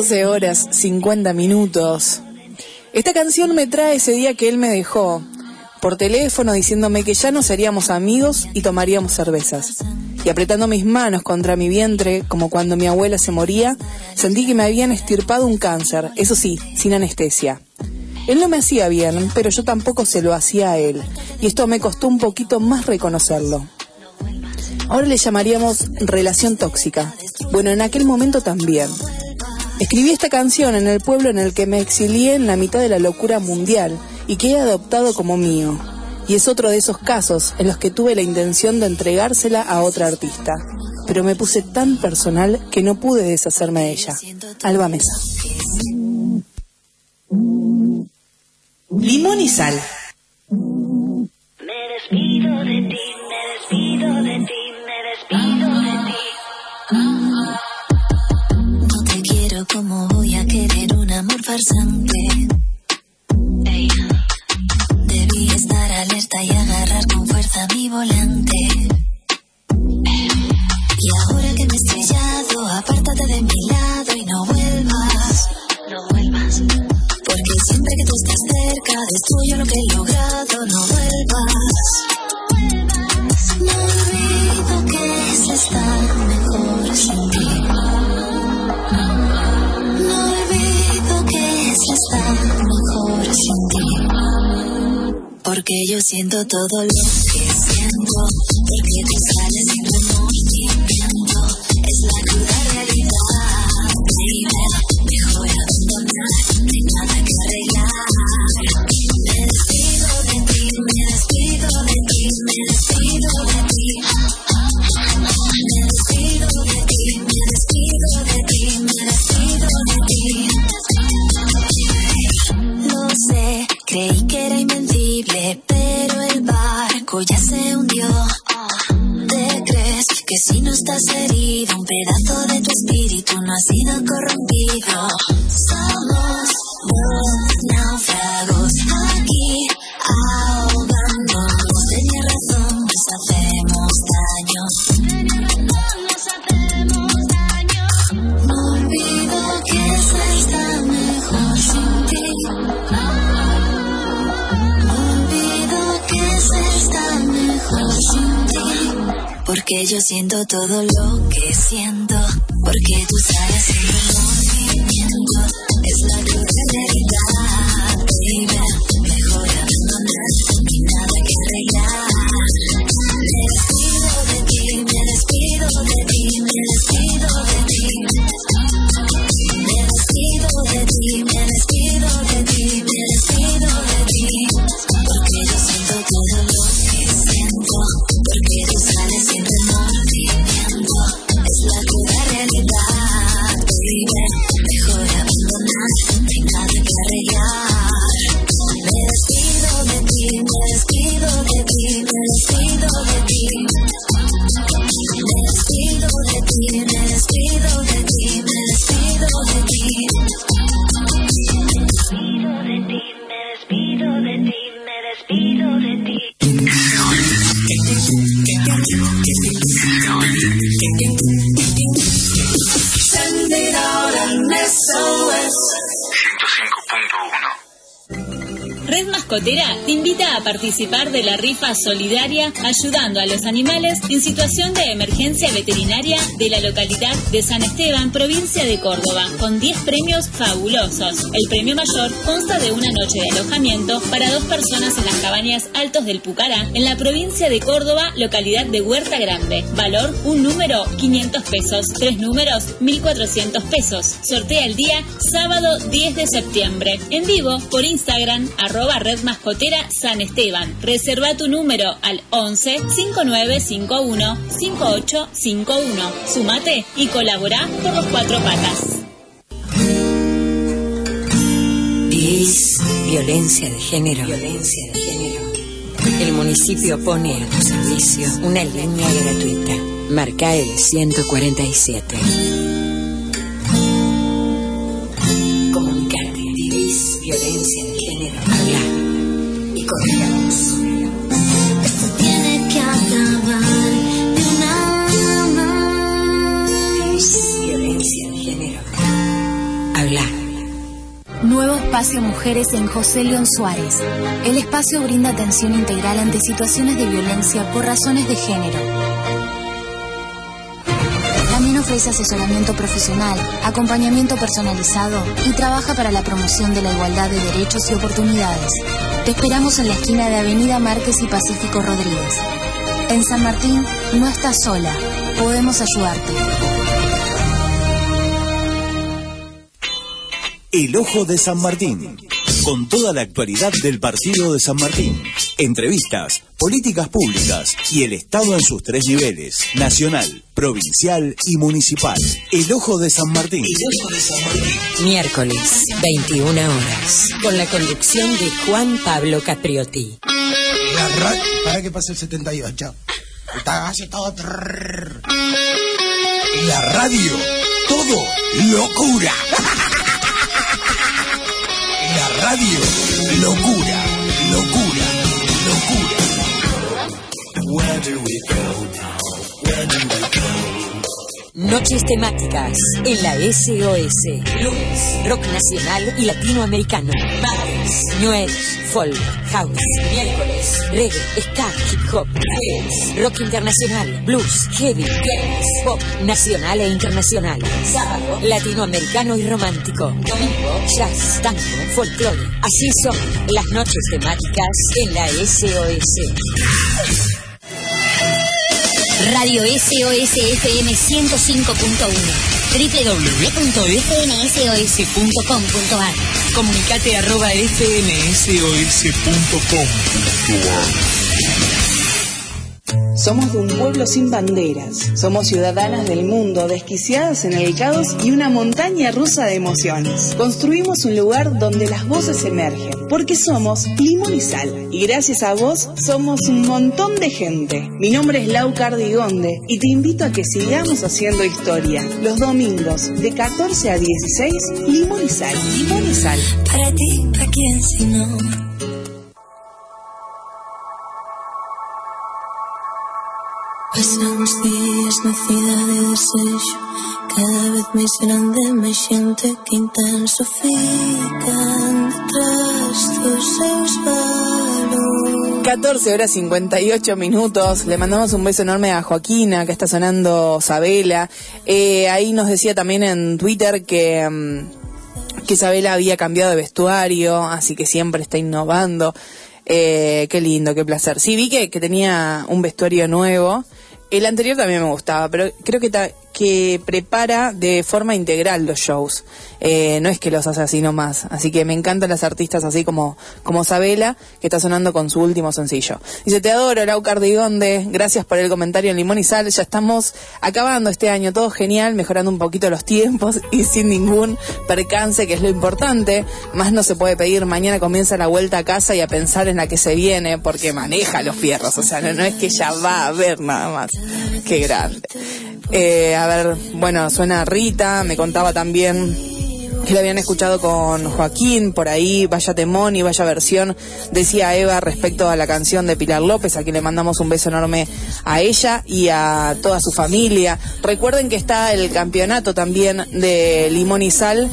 14 horas 50 minutos. Esta canción me trae ese día que él me dejó por teléfono diciéndome que ya no seríamos amigos y tomaríamos cervezas. Y apretando mis manos contra mi vientre, como cuando mi abuela se moría, sentí que me habían estirpado un cáncer, eso sí, sin anestesia. Él no me hacía bien, pero yo tampoco se lo hacía a él, y esto me costó un poquito más reconocerlo. Ahora le llamaríamos relación tóxica. Bueno, en aquel momento también. Escribí esta canción en el pueblo en el que me exilié en la mitad de la locura mundial y que he adoptado como mío. Y es otro de esos casos en los que tuve la intención de entregársela a otra artista. Pero me puse tan personal que no pude deshacerme de ella. Alba Mesa. Limón y sal. Me despido de amor farsante. Debí estar alerta y agarrar con fuerza mi volante. Y ahora que me he estrellado, apártate de mi lado y no vuelvas. No vuelvas. Porque siempre que tú estás cerca, destruyo lo que he logrado. No vuelvas. No olvido que es estar mejor sin Porque yo siento todo lo que siento. Porque tú sales sin un pedazo de tu espíritu no ha sido corrompido? Porque yo siento todo lo que siento. Porque tú sabes sin Te invita a participar de la rifa solidaria ayudando a los animales en situación de emergencia veterinaria de la localidad de San Esteban, provincia de Córdoba, con 10 premios fabulosos. El premio mayor consta de una noche de alojamiento para dos personas en las cabañas Altos del Pucará, en la provincia de Córdoba, localidad de Huerta Grande. Valor, un número, 500 pesos. Tres números, 1.400 pesos. Sortea el día sábado 10 de septiembre. En vivo por Instagram, arroba Red Mascotera San Esteban. Reserva tu número al 11 5951 5851. Sumate y colabora por los cuatro patas. ¿Vivís violencia de género? Violencia de género. El municipio pone a tu servicio una línea gratuita. Marca el 147. Y. Esto tiene que acabar de una vez. Violencia de género. Habla. Nuevo espacio Mujeres en José León Suárez. El espacio brinda atención integral ante situaciones de violencia por razones de género. Ofrece asesoramiento profesional, acompañamiento personalizado y trabaja para la promoción de la igualdad de derechos y oportunidades. Te esperamos en la esquina de Avenida Márquez y Pacífico Rodríguez. En San Martín no estás sola, podemos ayudarte. El Ojo de San Martín. Con toda la actualidad del partido de San Martín. Entrevistas, políticas públicas y el Estado en sus tres niveles, nacional, provincial y municipal. El Ojo de San Martín. Miércoles, 21 horas, con la conducción de Juan Pablo Capriotti. La ra- Para que pase el 78. Está hace todo. trrr. En la radio, todo locura. Radio, locura, locura, locura. Where do we go now? Where do we go? Noches temáticas en la SOS. Lunes, rock nacional y latinoamericano. Martes, Age, folk, house. Miércoles, reggae, ska, hip hop. Jueves, rock internacional, blues, heavy, viernes, pop nacional e internacional. Sábado, latinoamericano y romántico. Domingo, jazz, tango, folclore. Así son las noches temáticas en la SOS. Radio SOS FM 105.1 www.fnsos.com.ar Comunicate arroba Somos de un pueblo sin banderas. Somos ciudadanas del mundo, desquiciadas en el caos y una montaña rusa de emociones. Construimos un lugar donde las voces emergen, porque somos Limón y Sal. Y gracias a vos, somos un montón de gente. Mi nombre es Lau Cardigonde y te invito a que sigamos haciendo historia. Los domingos, de 14 a 16, Limón y Sal. Limón y Sal. Para ti, ¿para quién si no? Pasan os días nacida de desejo Cada vez máis grande máis xente que intensifican detrás dos seus valores 14 horas 58 minutos. Le mandamos un beso enorme a Joaquina, que está sonando Sabela. Eh, ahí nos decía también en Twitter que, mm, que había cambiado de vestuario, así que siempre está innovando. Eh, qué lindo, qué placer. Sí, vi que, que tenía un vestuario nuevo. El anterior también me gustaba, pero creo que, ta- que prepara de forma integral los shows. Eh, no es que los hace así nomás. Así que me encantan las artistas así como, como Sabela, que está sonando con su último sencillo. Dice, te adoro, Lau Cardigonde. Gracias por el comentario en Limón y Sal. Ya estamos acabando este año. Todo genial, mejorando un poquito los tiempos y sin ningún percance, que es lo importante. Más no se puede pedir. Mañana comienza la vuelta a casa y a pensar en la que se viene, porque maneja los fierros. O sea, no, no es que ya va a ver nada más. Qué grande. Eh, a ver, bueno, suena Rita, me contaba también que la habían escuchado con Joaquín, por ahí, vaya temón y vaya versión, decía Eva respecto a la canción de Pilar López, a quien le mandamos un beso enorme a ella y a toda su familia. Recuerden que está el campeonato también de Limón y Sal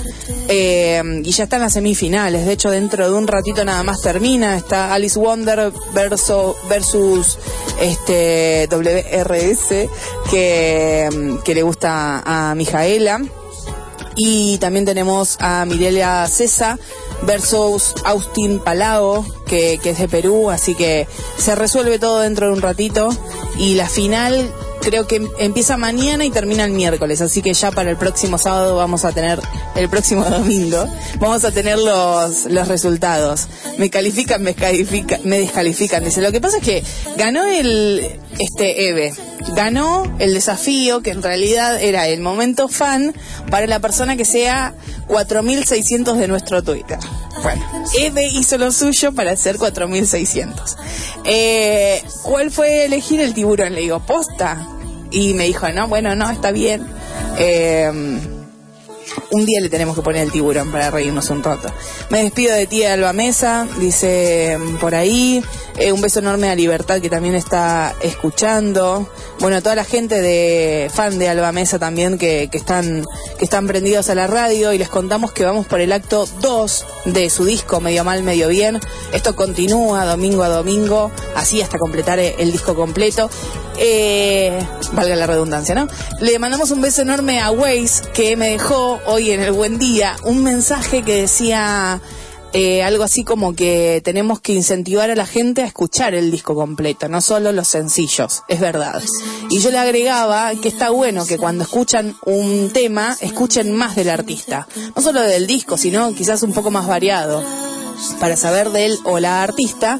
eh, y ya están las semifinales, de hecho dentro de un ratito nada más termina, está Alice Wonder verso, versus este WRS que, que le gusta a Mijaela. Y también tenemos a Mirelia Cesa versus Austin Palao, que, que es de Perú, así que se resuelve todo dentro de un ratito. Y la final creo que empieza mañana y termina el miércoles, así que ya para el próximo sábado vamos a tener, el próximo domingo, vamos a tener los, los resultados. Me califican, me descalifican, me descalifican. Dice, lo que pasa es que ganó el, este Eve, ganó el desafío que en realidad era el momento fan para la persona que sea 4600 de nuestro Twitter. Bueno, Eve hizo lo suyo para hacer 4600. Eh, ¿Cuál fue elegir el tiburón? Le digo, posta. Y me dijo, no, bueno, no, está bien. Eh, un día le tenemos que poner el tiburón para reírnos un rato. Me despido de ti, Alba Mesa, dice mm, por ahí. Eh, un beso enorme a Libertad que también está escuchando. Bueno, toda la gente de fan de Alba Mesa también que, que están que están prendidos a la radio y les contamos que vamos por el acto 2 de su disco Medio Mal, Medio Bien. Esto continúa domingo a domingo, así hasta completar eh, el disco completo. Eh, valga la redundancia, ¿no? Le mandamos un beso enorme a Waze que me dejó hoy en el buen día un mensaje que decía eh, algo así como que tenemos que incentivar a la gente a escuchar el disco completo, no solo los sencillos, es verdad. Y yo le agregaba que está bueno que cuando escuchan un tema, escuchen más del artista, no solo del disco, sino quizás un poco más variado, para saber de él o la artista.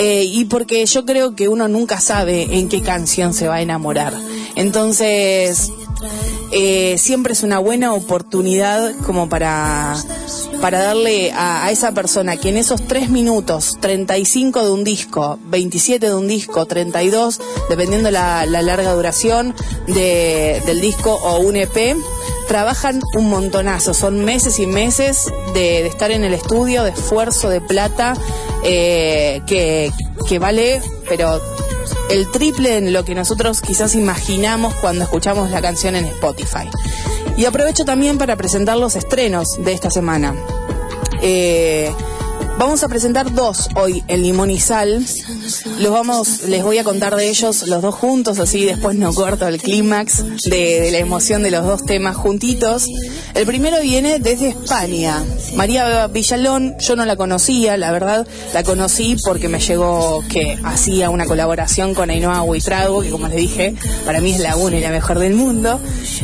eh, y porque yo creo que uno nunca sabe en qué canción se va a enamorar. Entonces, eh, siempre es una buena oportunidad como para, para darle a, a esa persona que en esos 3 minutos, 35 de un disco, 27 de un disco, 32, dependiendo la, la larga duración de, del disco o un EP, trabajan un montonazo, son meses y meses de, de estar en el estudio, de esfuerzo, de plata, eh, que, que vale, pero el triple en lo que nosotros quizás imaginamos cuando escuchamos la canción en Spotify. Y aprovecho también para presentar los estrenos de esta semana. Eh, vamos a presentar dos hoy en Limón y Sal. Los vamos, les voy a contar de ellos los dos juntos, así después no corto el clímax de, la emoción de los dos temas juntitos. El primero viene desde España. María Villalón, yo no la conocía, la verdad, la conocí porque me llegó que hacía una colaboración con Ainhoa Huitrago, que como les dije, para mí es la una y la mejor del mundo.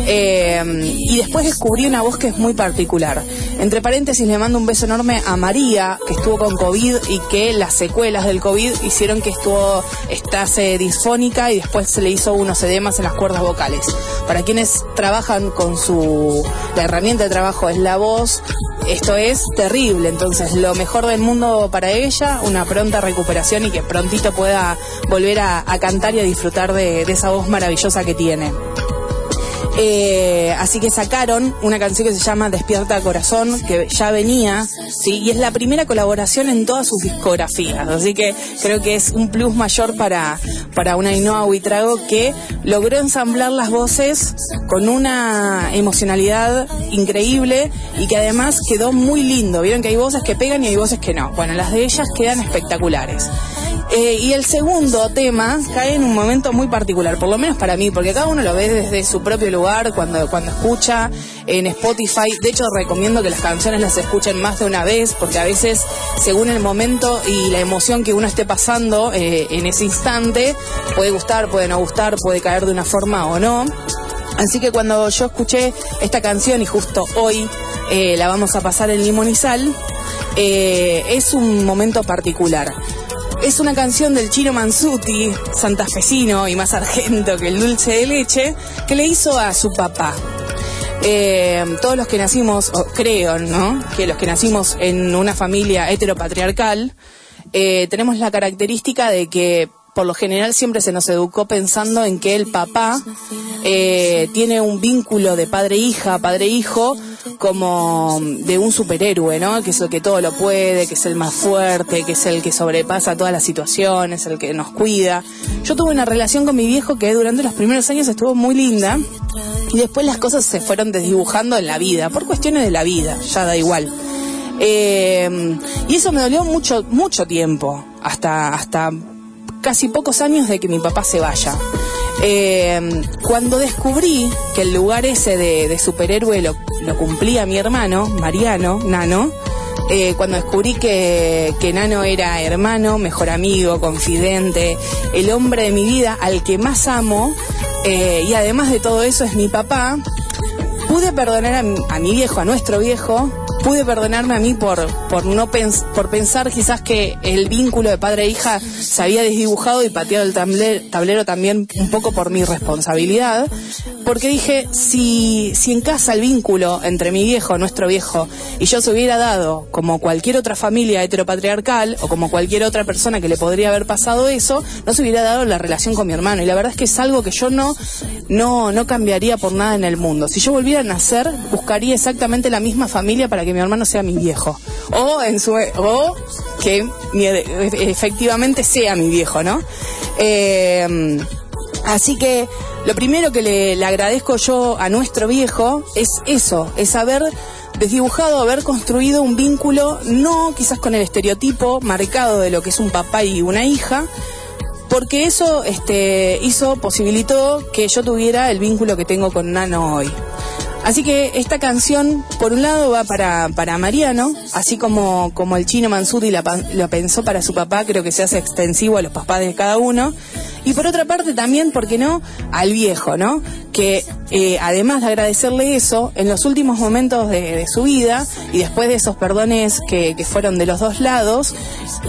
Eh, y después descubrí una voz que es muy particular. Entre paréntesis le mando un beso enorme a María, que estuvo con COVID y que las secuelas del COVID hicieron que estuvo, estase disfónica y después se le hizo unos edemas en las cuerdas vocales. Para quienes trabajan con su, la herramienta de trabajo es la voz, esto es terrible, entonces lo mejor del mundo para ella, una pronta recuperación y que prontito pueda volver a, a cantar y a disfrutar de, de esa voz maravillosa que tiene. Eh, así que sacaron una canción que se llama Despierta Corazón, que ya venía, ¿sí? y es la primera colaboración en todas sus discografías. Así que creo que es un plus mayor para, para una Ainhoa Huitrago que logró ensamblar las voces con una emocionalidad increíble y que además quedó muy lindo. Vieron que hay voces que pegan y hay voces que no. Bueno, las de ellas quedan espectaculares. Eh, y el segundo tema cae en un momento muy particular, por lo menos para mí, porque cada uno lo ve desde su propio lugar cuando, cuando escucha en Spotify. De hecho, recomiendo que las canciones las escuchen más de una vez, porque a veces, según el momento y la emoción que uno esté pasando eh, en ese instante, puede gustar, puede no gustar, puede caer de una forma o no. Así que cuando yo escuché esta canción y justo hoy eh, la vamos a pasar en Limón y Sal, eh, es un momento particular. Es una canción del Chino Mansuti, santafesino y más argento que el dulce de leche, que le hizo a su papá. Eh, todos los que nacimos, o creo, ¿no? Que los que nacimos en una familia heteropatriarcal, eh, tenemos la característica de que por lo general siempre se nos educó pensando en que el papá eh, tiene un vínculo de padre-hija, padre-hijo, como de un superhéroe, ¿no? Que es el que todo lo puede, que es el más fuerte, que es el que sobrepasa todas las situaciones, el que nos cuida. Yo tuve una relación con mi viejo que durante los primeros años estuvo muy linda y después las cosas se fueron desdibujando en la vida, por cuestiones de la vida, ya da igual. Eh, y eso me dolió mucho, mucho tiempo, hasta, hasta casi pocos años de que mi papá se vaya. Eh, cuando descubrí que el lugar ese de, superhéroe lo, lo, cumplía mi hermano, Mariano, Nano, eh, cuando descubrí que, que Nano era hermano, mejor amigo, confidente, el hombre de mi vida al que más amo, eh, y además de todo eso es mi papá, pude perdonar a a mi viejo, a nuestro viejo, pude perdonarme a mí por, por no pens por pensar quizás que el vínculo de padre e hija se había desdibujado y pateado el tablero, tablero también un poco por mi responsabilidad, porque dije, si, si en casa el vínculo entre mi viejo, nuestro viejo, y yo se hubiera dado como cualquier otra familia heteropatriarcal o como cualquier otra persona que le podría haber pasado eso, no se hubiera dado la relación con mi hermano. Y la verdad es que es algo que yo no, no, no cambiaría por nada en el mundo. Si yo volviera a nacer, buscaría exactamente la misma familia para que mi hermano sea mi viejo. O en su o que mi, efectivamente sea mi viejo, ¿no? Eh, así que lo primero que le, le, agradezco yo a nuestro viejo es eso, es haber desdibujado, haber construido un vínculo, no quizás con el estereotipo marcado de lo que es un papá y una hija, porque eso este, hizo, posibilitó que yo tuviera el vínculo que tengo con Nano hoy. Así que esta canción, por un lado, va para, para Mariano, así como, como el chino Mansuti la, la pensó para su papá, creo que se hace extensivo a los papás de cada uno. Y por otra parte también, ¿por qué no? Al viejo, ¿no? Que eh, además de agradecerle eso, en los últimos momentos de, su vida y después de esos perdones que, que fueron de los dos lados,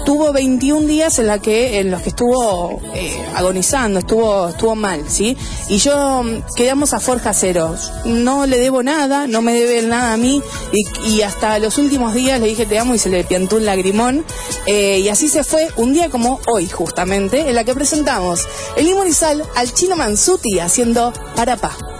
tuvo 21 días en, la que, en los que estuvo eh, agonizando, estuvo, estuvo mal, ¿sí? Y yo mm, quedamos a forja cero. No le debo nada, no me debe nada a mí y, y hasta los últimos días le dije te amo y se le piantó un lagrimón. Eh, y así se fue un día como hoy, justamente, en la que presentamos el sal al chino Mansuti haciendo Parapá.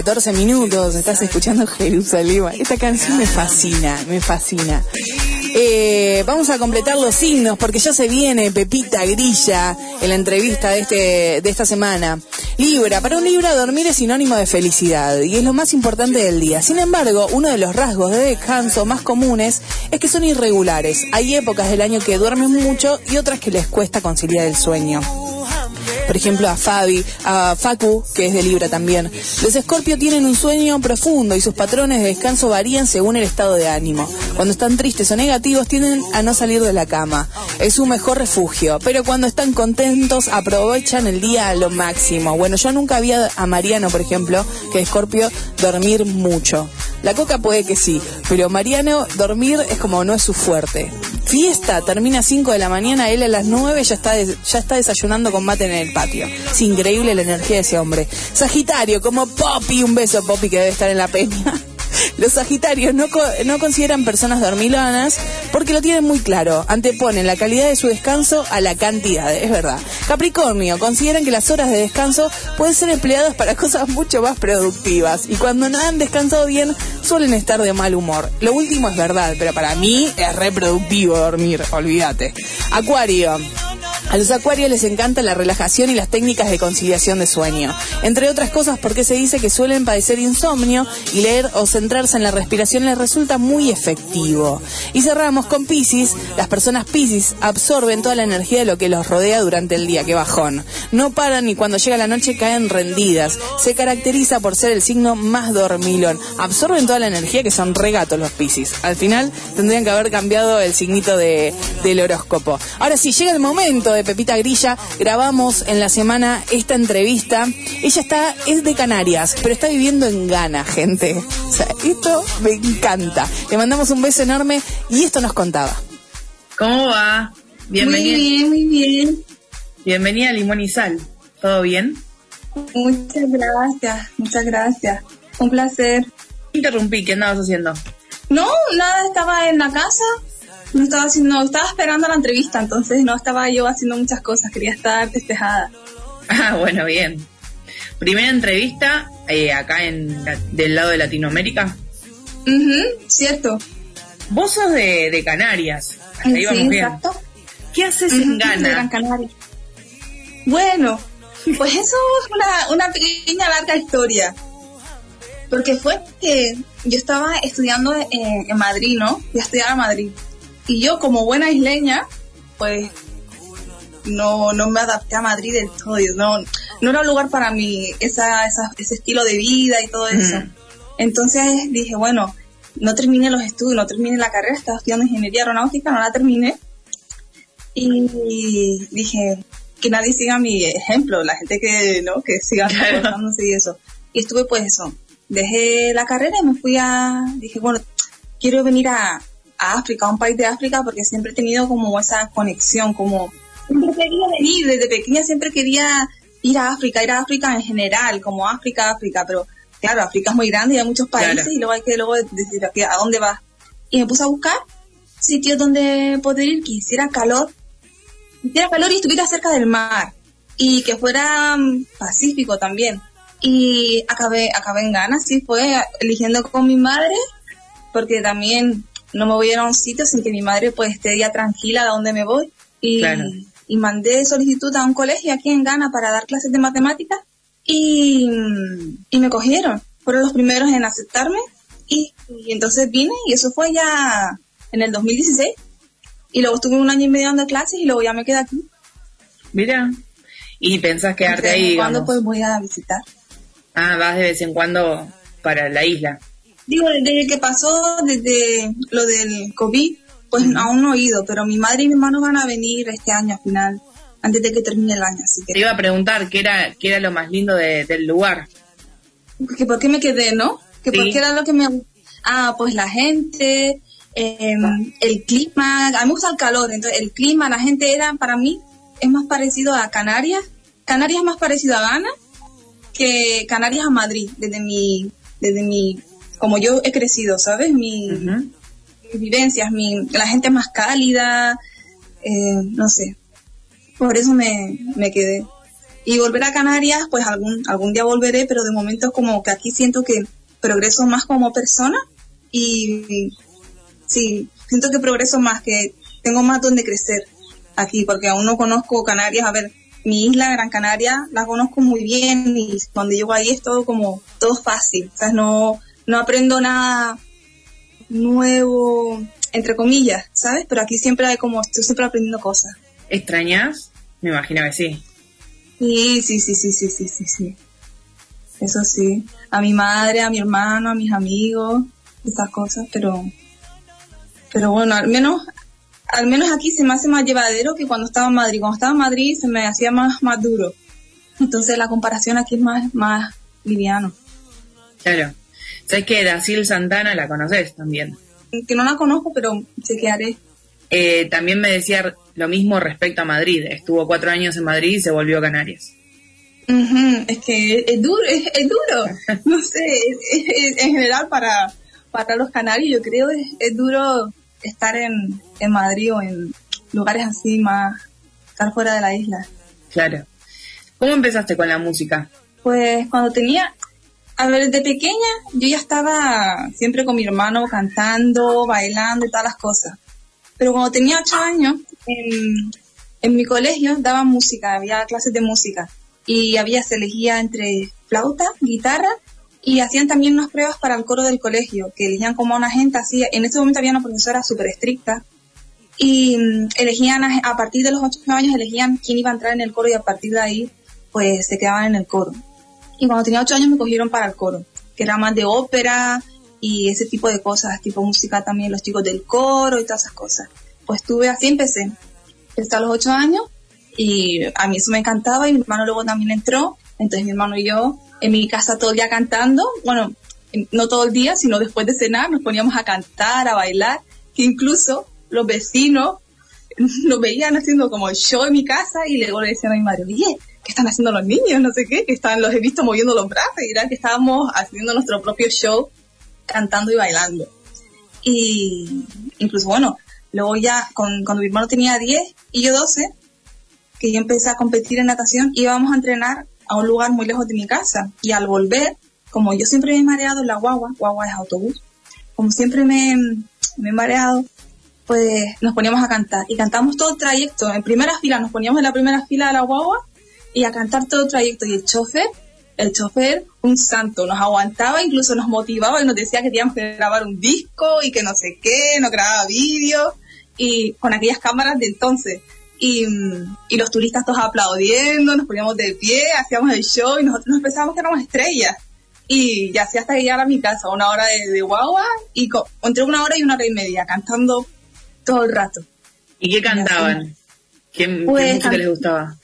14 minutos... ...estás escuchando Jerusalén... ...esta canción me fascina... ...me fascina... Eh, vamos a completar los signos porque ya se viene Pepita Grilla en la entrevista de, este, de esta semana. Libra, para un Libra dormir es sinónimo de felicidad y es lo más importante del día. Sin embargo, uno de los rasgos de descanso más comunes es que son irregulares. Hay épocas del año que duermen mucho y otras que les cuesta conciliar el sueño. Por ejemplo, a Fabi, a Facu, que es de Libra también. Los Escorpio tienen un sueño profundo y sus patrones de descanso varían según el estado de ánimo. Cuando están tristes o negativos tienden a no salir de la cama. Es su mejor refugio. Pero cuando están contentos aprovechan el día a lo máximo. Bueno, yo nunca había a Mariano, por ejemplo, que Escorpio dormir mucho. La coca puede que sí, pero Mariano dormir es como no es su fuerte. Fiesta, termina a 5 de la mañana, él a las 9 ya está, ya está desayunando con mate en el patio. Es increíble la energía de ese hombre. Sagitario, como Poppy, un beso Poppy que debe estar en la peña. Los Sagitarios no, co- no consideran personas dormilonas porque lo tienen muy claro. Anteponen la calidad de su descanso a la cantidad, es verdad. Capricornio, consideran que las horas de descanso pueden ser empleadas para cosas mucho más productivas y cuando no han descansado bien suelen estar de mal humor. Lo último es verdad, pero para mí es reproductivo dormir, olvídate. Acuario. A los acuarios les encanta la relajación y las técnicas de conciliación de sueño. Entre otras cosas porque se dice que suelen padecer insomnio y leer o centrarse en la respiración les resulta muy efectivo. Y cerramos con Pisces. Las personas Pisces absorben toda la energía de lo que los rodea durante el día. Qué bajón. No paran y cuando llega la noche caen rendidas. Se caracteriza por ser el signo más dormilón. Absorben toda la energía que son regatos los Pisces. Al final tendrían que haber cambiado el signito de, del horóscopo. Ahora sí, llega el momento de Pepita Grilla. Grabamos en la semana esta entrevista. Ella está, es de Canarias, pero está viviendo en Ghana, gente. O sea, esto me encanta. Le mandamos un beso enorme y esto nos contaba. ¿Cómo va? Bienvenida. Muy bien, muy bien. Bienvenida a Limón y Sal. ¿Todo bien? Muchas gracias, muchas gracias. Un placer. Interrumpí, ¿qué andabas haciendo? No, nada, estaba en la casa. No estaba haciendo, estaba esperando la entrevista, entonces no estaba yo haciendo muchas cosas, quería estar despejada. Ah, bueno, bien. Primera entrevista eh, acá en la- del lado de Latinoamérica. Cierto. Vos sos de, de Canarias. Hasta Sí, bien. exacto. ¿Qué haces en de Gran Ghana? Canaria. Bueno, pues eso es una, una pequeña larga historia. Porque fue que yo estaba estudiando en, en Madrid, ¿no? Fui a estudiar a Madrid. Y yo, como buena isleña, pues no, no me adapté a Madrid del todo. No, no era un lugar para mí, esa, esa- ese estilo de vida y todo eso. Entonces dije, bueno, no terminé los estudios, no terminé la carrera, estaba estudiando ingeniería aeronáutica, no la terminé. Y dije, que nadie siga mi ejemplo, la gente que, ¿no? Que siga esforzándose y eso. Y estuve pues eso, dejé la carrera y me fui a, dije, bueno, quiero venir a, a África, a un país de África, porque siempre he tenido como esa conexión, como siempre quería venir, desde pequeña siempre quería ir a África, ir a África en general, como África, África, pero claro, África es muy grande y hay muchos países Claro. y luego hay que luego decir a dónde vas. Y me puse a buscar sitios donde poder ir que hiciera calor, hiciera calor y estuviera cerca del mar y que fuera mm, pacífico también. Y acabé, acabé en Ghana, sí, fue eligiendo con mi madre, porque también no me voy a ir a un sitio sin que mi madre pues esté ya tranquila de dónde me voy. Y, Claro. y mandé solicitud a un colegio aquí en Ghana para dar clases de matemáticas y, y me cogieron. Fueron los primeros en aceptarme y, y entonces vine y eso fue ya en el 2016. Y luego estuve un año y medio dando clases y luego ya me quedé aquí. Mira. ¿Y pensás quedarte De ahí, cuando digamos? pues voy a visitar. Ah, vas de vez en cuando para la isla. Digo, desde que pasó, desde lo del COVID, pues aún no he ido, pero mi madre y mi hermano van a venir este año al final, antes de que termine el año, así que... Te iba a preguntar qué era, qué era lo más lindo de- del lugar. que por qué me quedé, ¿no? Que por Sí. qué era lo que me... Ah, pues la gente, em, el clima, a mí me gusta el calor, entonces el clima, la gente era, para mí, es más parecido a Canarias. Canarias es más parecido a Ghana que Canarias a Madrid, desde mi, desde mi, como yo he crecido, ¿sabes? Mi, mis vivencias, mi, la gente es más cálida, eh, no sé. Por eso me, me quedé. Y volver a Canarias, pues algún, algún día volveré, pero de momento como que aquí siento que progreso más como persona y sí, siento que progreso más, que tengo más donde crecer aquí, porque aún no conozco Canarias. A ver, mi isla, Gran Canaria, la conozco muy bien y cuando llego ahí es todo como, todo fácil. O sea, no, no aprendo nada nuevo, entre comillas, ¿sabes? Pero aquí siempre hay como, estoy siempre aprendiendo cosas. ¿Extrañas? Me imagino que sí. Sí, sí, sí, sí, sí, sí, sí, sí. Eso sí. A mi madre, a mi hermano, a mis amigos, esas cosas, pero, pero bueno, al menos, al menos aquí se me hace más llevadero que cuando estaba en Madrid. Cuando estaba en Madrid se me hacía más, más duro. Entonces la comparación aquí es más, más liviano. Claro. ¿Sabes que Dacil Santana la conoces también? Que no la conozco, pero chequearé. Eh, también me decía lo mismo respecto a Madrid. Estuvo cuatro años en Madrid y se volvió a Canarias. Es que es duro, es, es duro. No sé, es- es- en general para, para los canarios yo creo es, es duro estar en, en Madrid o en lugares así más, estar fuera de la isla. Claro. ¿Cómo empezaste con la música? Pues cuando tenía, a ver, desde pequeña yo ya estaba siempre con mi hermano cantando, bailando y todas las cosas. Pero cuando tenía ocho años, en, mi colegio daban música, había clases de música. Y había, se elegía entre flauta, guitarra, y hacían también unas pruebas para el coro del colegio, que elegían como una gente así. En ese momento había una profesora súper estricta, y mm, elegían, a, a partir de los ocho años, elegían quién iba a entrar en el coro y a partir de ahí, pues se quedaban en el coro. Y cuando tenía ocho años me cogieron para el coro, que era más de ópera y ese tipo de cosas, tipo música también, los chicos del coro y todas esas cosas. Pues tuve, así empecé. Empecé a los ocho años y a mí eso me encantaba y mi hermano luego también entró. Entonces mi hermano y yo en mi casa todo el día cantando, bueno, no todo el día, sino después de cenar nos poníamos a cantar, a bailar, que incluso los vecinos nos veían haciendo como show en mi casa y luego le decían a mi madre, oye, ¿qué están haciendo los niños? No sé qué, que están, los he visto moviendo los brazos y era que estábamos haciendo nuestro propio show cantando y bailando. Y incluso, bueno, luego ya con, cuando mi hermano tenía 10 y yo 12, que yo empecé a competir en natación, íbamos a entrenar a un lugar muy lejos de mi casa. Y al volver, como yo siempre me he mareado en la guagua, guagua es autobús, como siempre me, me he mareado, pues nos poníamos a cantar. Y cantamos todo el trayecto. En primera fila, nos poníamos en la primera fila de la guagua y a cantar todo el trayecto. Y el chofer, el chofer, un santo, nos aguantaba, incluso nos motivaba y nos decía que teníamos que grabar un disco y que no sé qué, nos grababa vídeos y con aquellas cámaras de entonces. Y, mm, y los turistas todos aplaudiendo, nos poníamos de pie, hacíamos el show y nosotros nos pensábamos que éramos estrellas. Y ya así hasta que llegara a mi casa, una hora de, de guagua y entre una hora y una hora y media cantando todo el rato. ¿Y qué cantaban? ¿Qué, qué Pues, música can- les gustaba?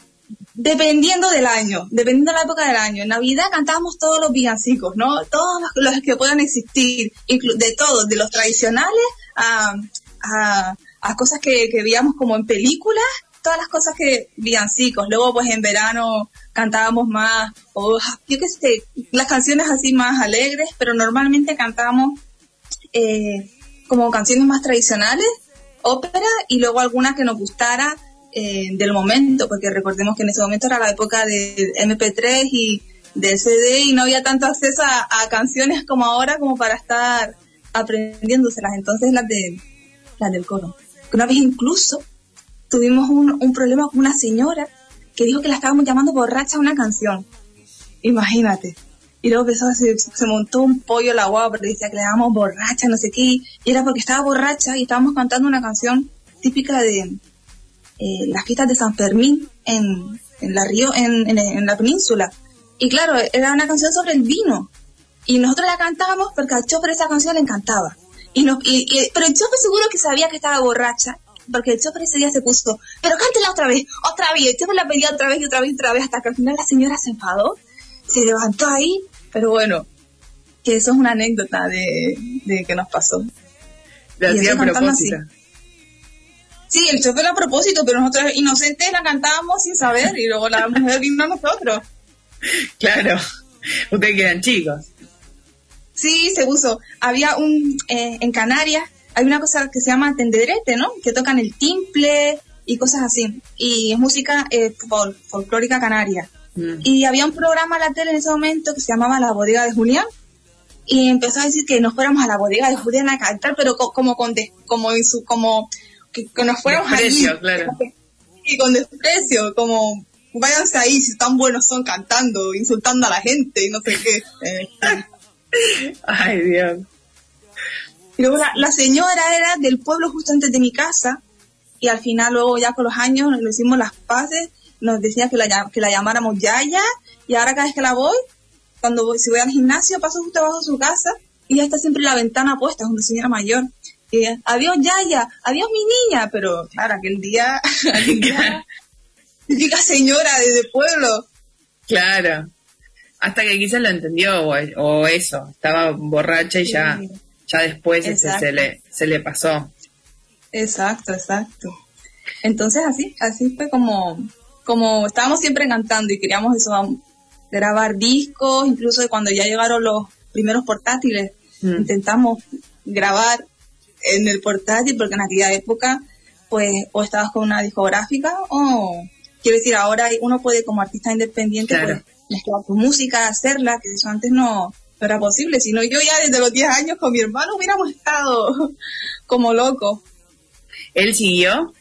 Dependiendo del año, dependiendo de la época del año. En Navidad cantábamos todos los villancicos, ¿no? Todos los, que puedan existir, de todos, de los tradicionales a, a, a cosas que, que veíamos como en películas, todas las cosas que villancicos. Luego, pues en verano cantábamos más, o yo qué sé, las canciones así más alegres, pero normalmente cantábamos eh, como canciones más tradicionales, ópera y luego alguna que nos gustara eh, del momento, porque recordemos que en ese momento era la época del MP3 y del CD y no había tanto acceso a, canciones como ahora como para estar aprendiéndoselas. Entonces las de las del coro. Una vez incluso tuvimos un, problema con una señora que dijo que la estábamos llamando borracha a una canción. Imagínate. Y luego empezó, se, se montó un pollo la guapa porque decía que le llamamos borracha, no sé qué. Y era porque estaba borracha y estábamos cantando una canción típica de eh, las fiestas de San Fermín en, en la río, en, en, en la península. Y claro, era una canción sobre el vino. Y nosotros la cantábamos porque al chofer esa canción le encantaba. Y nos, y, y- pero el chofer seguro que sabía que estaba borracha, porque el chofer ese día se puso, pero cántela otra vez, otra vez. Y el chofer la pedía otra vez y otra vez y otra vez, hasta que al final la señora se enfadó, se levantó ahí, pero bueno, que eso es una anécdota de, de que nos pasó. Y hacía cantando así. Sí, el chofer a propósito, pero nosotros inocentes la cantábamos sin saber y luego la mujer vino a nosotros. Claro. Ustedes que eran chicos. Sí, se puso. Había un, eh, en Canarias, hay una cosa que se llama tendederete, ¿no? Que tocan el timple y cosas así. Y es música eh, fol- folclórica canaria. Y había un programa en la tele en ese momento que se llamaba La Bodega de Julián. Y empezó a decir que nos fuéramos a la bodega de Julián a cantar, pero co- como con como en su, como que, que nos fuéramos Desprecio, allí. claro. Y con desprecio, como váyanse ahí si tan buenos son cantando, insultando a la gente y no sé qué. Ay, Dios. Luego la, la señora era del pueblo justo antes de mi casa y al final luego ya con los años nos hicimos las paces, nos decía que la, que la llamáramos Yaya y ahora cada vez que la voy, cuando voy, si voy al gimnasio paso justo abajo de su casa y ya está siempre la ventana puesta, es una señora mayor. Ella, adiós Yaya, adiós mi niña, pero claro, aquel día, aquel día típica señora de, de pueblo. Claro. Hasta que quizás lo entendió o, o eso. Estaba borracha y ya, ya después este, se, le, se le pasó. Exacto, exacto. Entonces así, así fue como, como estábamos siempre cantando y queríamos eso, grabar discos, incluso de cuando ya llegaron los primeros portátiles, intentamos grabar en el portátil porque en aquella época pues o estabas con una discográfica o quiero decir ahora uno puede como artista independiente Claro. pues mezclar tu música, hacerla, que eso antes no, no era posible, sino yo ya desde los 10 años con mi hermano hubiéramos estado como locos. ¿Él siguió?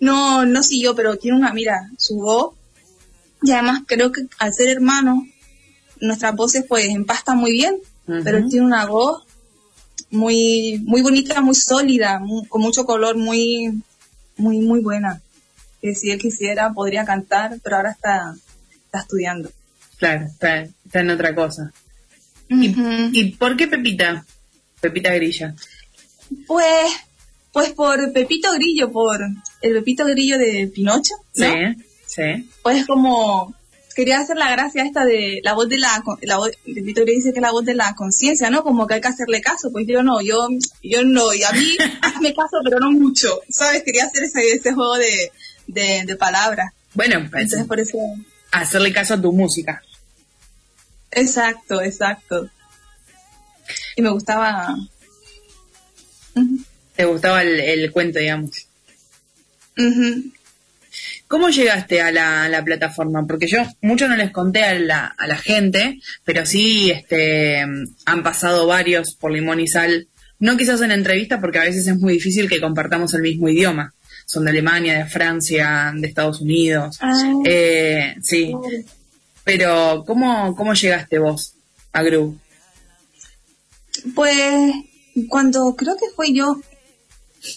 No, no siguió, pero tiene una, mira, su voz. Y además creo que al ser hermano, nuestras voces pues empastan muy bien, pero él tiene una voz muy, muy bonita, muy sólida, con mucho color, muy, muy, muy buena. Que si él quisiera podría cantar, pero ahora está, está estudiando. Claro, está, está en otra cosa. ¿Y, ¿Y por qué Pepita? Pepita Grilla. Pues, pues por Pepito Grillo, por el Pepito Grillo de Pinocho, ¿no? Sí, sí. pues como quería hacer la gracia esta de la voz de la, la voz, dice que es la voz de la conciencia, ¿no? Como que hay que hacerle caso, pues yo no, yo, yo no, y a mí hazme caso, pero no mucho, ¿sabes? Quería hacer ese, ese juego de, de, de palabras. Bueno, pues, Entonces por eso, hacerle caso a tu música. exacto, exacto. Y me gustaba, Te gustaba el, el cuento, digamos. ujú, ¿Cómo llegaste a la, plataforma? Porque yo mucho no les conté a la, a la gente, pero sí este, han pasado varios por Limón y Sal. No quizás en entrevista, porque a veces es muy difícil que compartamos el mismo idioma. Son de Alemania, de Francia, de Estados Unidos. Ah. Eh, sí. Pero, ¿cómo, ¿cómo llegaste vos a Gru? Pues cuando creo que fue yo,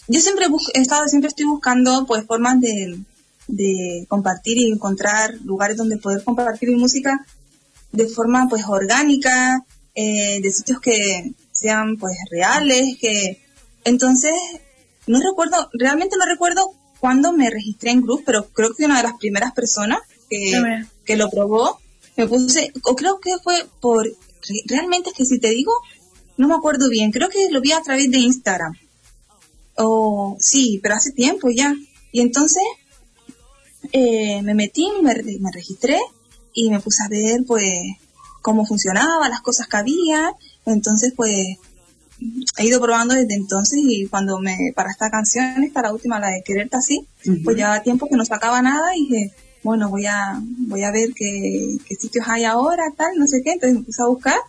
yo siempre he estado, siempre estoy buscando pues formas de, de compartir y encontrar lugares donde poder compartir mi música de forma pues orgánica, eh, de sitios que sean pues reales, que entonces no recuerdo, realmente no recuerdo cuando me registré en Groove, pero creo que fui una de las primeras personas que, que lo probó. Me puse, o creo que fue por, re- realmente es que si te digo, no me acuerdo bien, creo que lo vi a través de Instagram. O sí, pero hace tiempo ya. Y entonces eh, me metí, me, me registré y me puse a ver pues cómo funcionaba, las cosas que había. Entonces pues he ido probando desde entonces y cuando me para esta canción, esta la última, la de Quererte así, pues ya tiempo que no sacaba nada y dije, bueno, voy a voy a ver qué, qué sitios hay ahora, tal, no sé qué. Entonces me puse a buscar,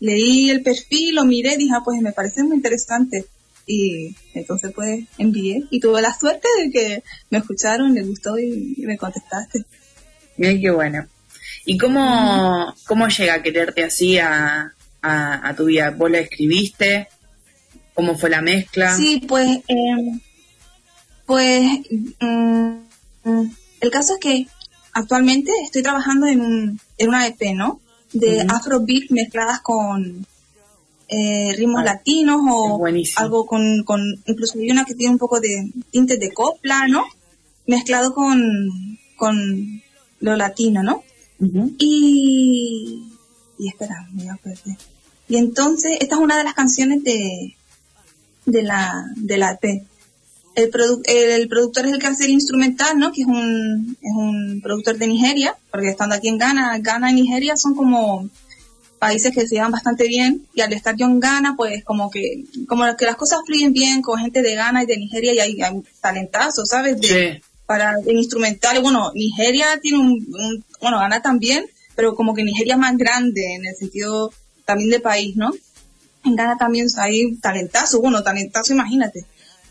leí el perfil, lo miré, dije, ah, pues me parece muy interesante. Y entonces pues envié y tuve la suerte de que me escucharon, les gustó y, y me contestaste. Bien, qué bueno. ¿Y cómo, cómo llega a quererte así a, a, a tu vida? ¿Vos la escribiste? ¿Cómo fue la mezcla? Sí, pues, eh, pues, mm, el caso es que actualmente estoy trabajando en, un, en una EP, ¿no? De afrobeat mezcladas con eh, ritmos Ah, latinos o algo con, con, incluso hay una que tiene un poco de tintes de copla, ¿no? Mezclado con, con lo latino, ¿no? Y, y espera, me voy a perder. Y entonces, esta es una de las canciones de, de la, de la EP. El, produ- el, productor es el que hace el instrumental, ¿no? Que es un, es un productor de Nigeria, porque estando aquí en Ghana, Ghana y Nigeria son como países que se llevan bastante bien, y al estar yo en Ghana, pues como que, como que las cosas fluyen bien con gente de Ghana y de Nigeria, y hay, hay talentazos, ¿sabes? De- Para en instrumentales, bueno, Nigeria tiene un, un- bueno, Ghana también, pero como que Nigeria es más grande en el sentido también de país, ¿no? En Ghana también hay talentazo, bueno, talentazo, imagínate.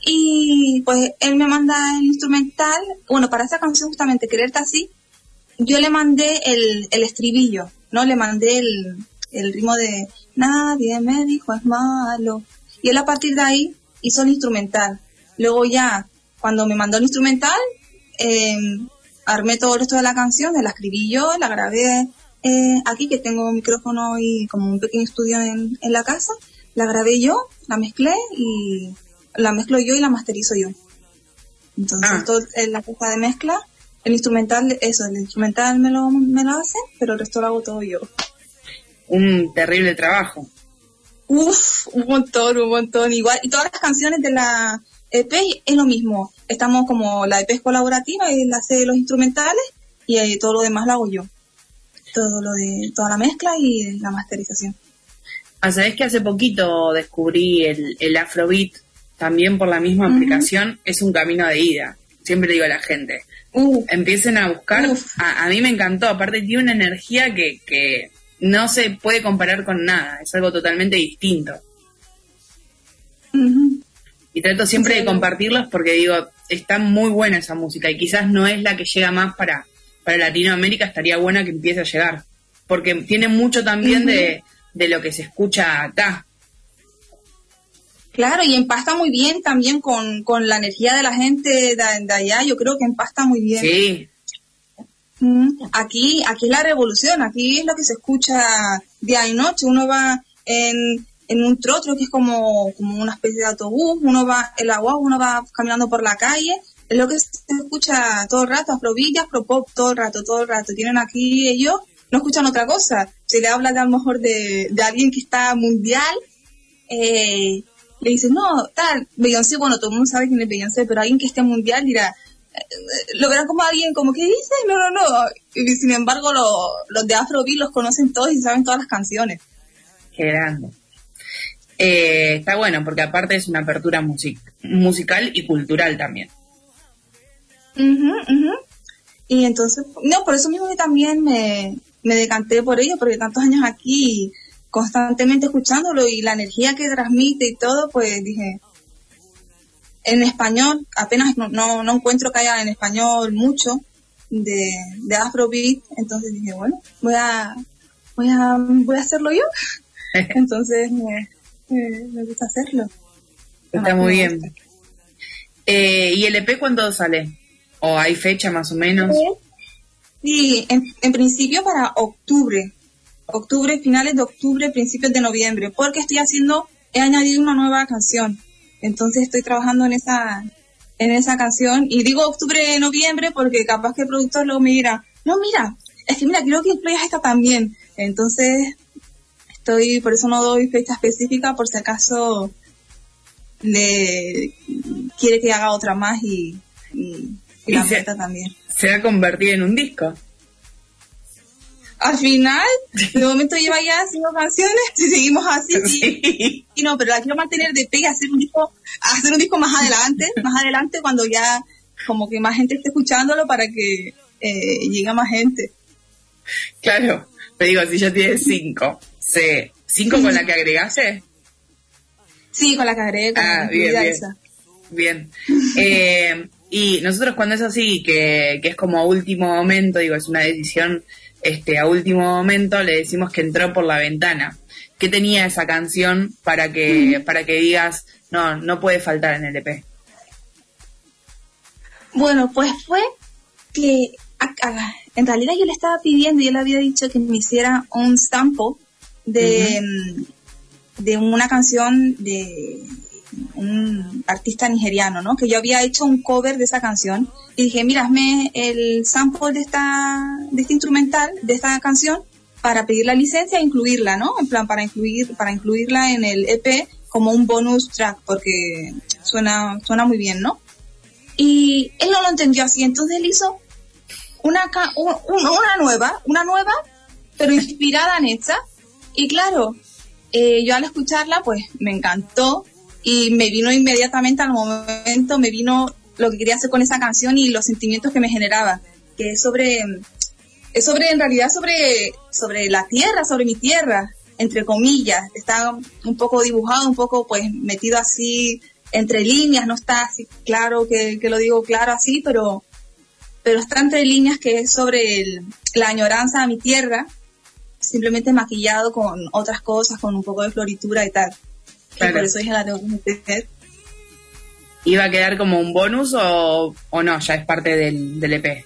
Y pues él me manda el instrumental, bueno, para esa canción justamente, Quererte así, yo le mandé el, el estribillo, ¿no? Le mandé el, el ritmo de Nadie me dijo es malo. Y él a partir de ahí hizo el instrumental. Luego ya, cuando me mandó el instrumental, eh, armé todo el resto de la canción, la escribí yo, la grabé eh, aquí, que tengo un micrófono y como un pequeño estudio en, en la casa. La grabé yo, la mezclé y la mezclo yo y la masterizo yo. Entonces, todo en la cosa de mezcla, el instrumental, eso, el instrumental me lo, me lo hace, pero el resto lo hago todo yo. Un terrible trabajo. Uf, un montón, un montón. Igual, y todas las canciones de la EP es lo mismo. Estamos como, la EP es colaborativa, él hace los instrumentales y eh, todo lo demás lo hago yo. Todo lo de, toda la mezcla y la masterización. Ah, sabés que hace poquito descubrí el, el Afrobeat también por la misma aplicación. Es un camino de ida. Siempre digo a la gente. Empiecen a buscar. A, a mí me encantó. Aparte tiene una energía que, que no se puede comparar con nada. Es algo totalmente distinto. Y trato siempre de compartirlos porque digo, está muy buena esa música y quizás no es la que llega más para, para Latinoamérica, estaría buena que empiece a llegar. Porque tiene mucho también de, de lo que se escucha acá. Claro, y empasta muy bien también con, con la energía de la gente de, de allá. Yo creo que empasta muy bien. Sí. Aquí, aquí es la revolución, aquí es lo que se escucha día y noche. Uno va en, en un trotro que es como, como una especie de autobús, uno va en la guagua, uno va caminando por la calle. Es lo que se escucha todo el rato, afrobeat, afropop, todo el rato, todo el rato. Tienen aquí ellos, no escuchan otra cosa. Se le habla de a lo mejor de, de alguien que está mundial, eh, le dicen, no, tal, Beyoncé, bueno, todo el mundo sabe quién es Beyoncé, pero alguien que esté mundial dirá, lo verán como alguien como que dice, no, no, no. Y sin embargo, lo- los de Afrobeat los conocen todos y saben todas las canciones. Qué grande. Eh, está bueno porque aparte es una apertura music musical y cultural también. Ujú, ujú. Y entonces, no, por eso mismo que también me, me decanté por ello, porque tantos años aquí constantemente escuchándolo y la energía que transmite y todo, pues dije, en español, apenas no, no, no encuentro que haya en español mucho de, de Afrobeat, entonces dije, bueno, voy a, voy a, voy a hacerlo yo. entonces me, me, me gusta hacerlo. Está muy bien. Eh, ¿Y el EP cuándo sale? ¿O hay fecha más o menos? Sí, en, en principio para octubre. Octubre, finales de octubre, principios de noviembre. Porque estoy haciendo, he añadido una nueva canción. Entonces estoy trabajando en esa, en esa canción. Y digo octubre, noviembre, porque capaz que el productor luego me dirá, no, mira, es que mira, quiero que incluyas esta también. Entonces, estoy, por eso no doy fecha específica, por si acaso le quiere que haga otra más y, y, y la se- meta también. Se va a convertir en un disco. Al final, de momento lleva ya cinco canciones, si seguimos así, sí. Y no, pero la quiero mantener de pega, hacer un disco, hacer un disco más adelante, más adelante cuando ya como que más gente esté escuchándolo para que eh, llegue a más gente. Claro. Te digo, si ya tienes cinco. Sí. ¿Cinco con la que agregaste? Sí, con la que agregué, con Ah, bien, bien. esa. Bien. Eh, y nosotros cuando es así, que, que es como último momento, digo, es una decisión este, a último momento, le decimos que entró por la ventana. ¿Qué tenía esa canción para que, para que digas, no, no puede faltar en el EP? Bueno, pues fue que a- a- en realidad yo le estaba pidiendo, yo le había dicho que me hiciera un sample de, mm, de una canción de un artista nigeriano, ¿no? Que yo había hecho un cover de esa canción y dije, mira, hazme el sample de esta, de este instrumental, de esta canción, para pedir la licencia e incluirla, ¿no? En plan, para incluir, para incluirla en el EP como un bonus track, porque suena, suena muy bien, ¿no? Y él no lo entendió así, entonces él hizo una, un- una nueva, una nueva, pero inspirada en esta. Y claro, eh, yo al escucharla, pues me encantó y me vino inmediatamente al momento, me vino lo que quería hacer con esa canción y los sentimientos que me generaba, que es sobre, es sobre, en realidad sobre, sobre la tierra, sobre mi tierra, entre comillas, está un poco dibujado, un poco pues metido así entre líneas, no está así claro que, que lo digo claro así, pero, pero está entre líneas que es sobre el- la añoranza a mi tierra, simplemente maquillado con otras cosas, con un poco de floritura y tal. Claro. por eso la tengo que. ¿Iba a quedar como un bonus o, o no? Ya es parte del, del EP.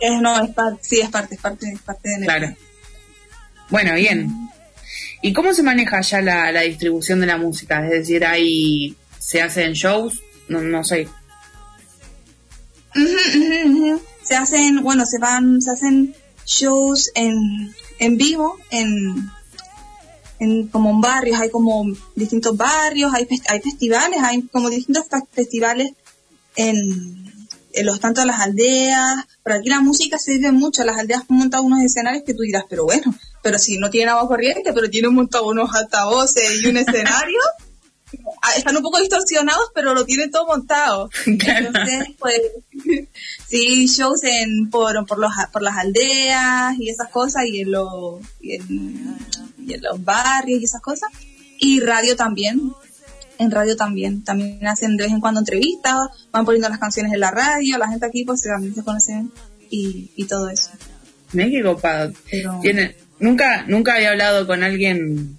Es, no, es parte, sí, es parte, es parte, es parte de Claro. Bueno, bien. ¿Y cómo se maneja ya la, la distribución de la música? Es decir, ahí se hacen shows, no, no sé. Se hacen, bueno, se van, se hacen shows en, en vivo, en, en como en barrios, hay como distintos barrios, hay, hay festivales, hay como distintos fe- festivales en, en los tanto las aldeas, por aquí la música se vive mucho, las aldeas montan unos escenarios que tú dirás, pero bueno, pero si no tienen agua corriente, pero tienen montado unos altavoces y un escenario, están un poco distorsionados, pero lo tienen todo montado. Entonces, pues, sí, shows en, por, por, los, por las aldeas y esas cosas, y en, los y, en, y en los barrios y esas cosas. Y radio también, en radio también. También hacen de vez en cuando entrevistas, van poniendo las canciones en la radio, la gente aquí pues también se conocen y, y todo eso. Qué copado. Pero- Tiene, nunca, nunca había hablado con alguien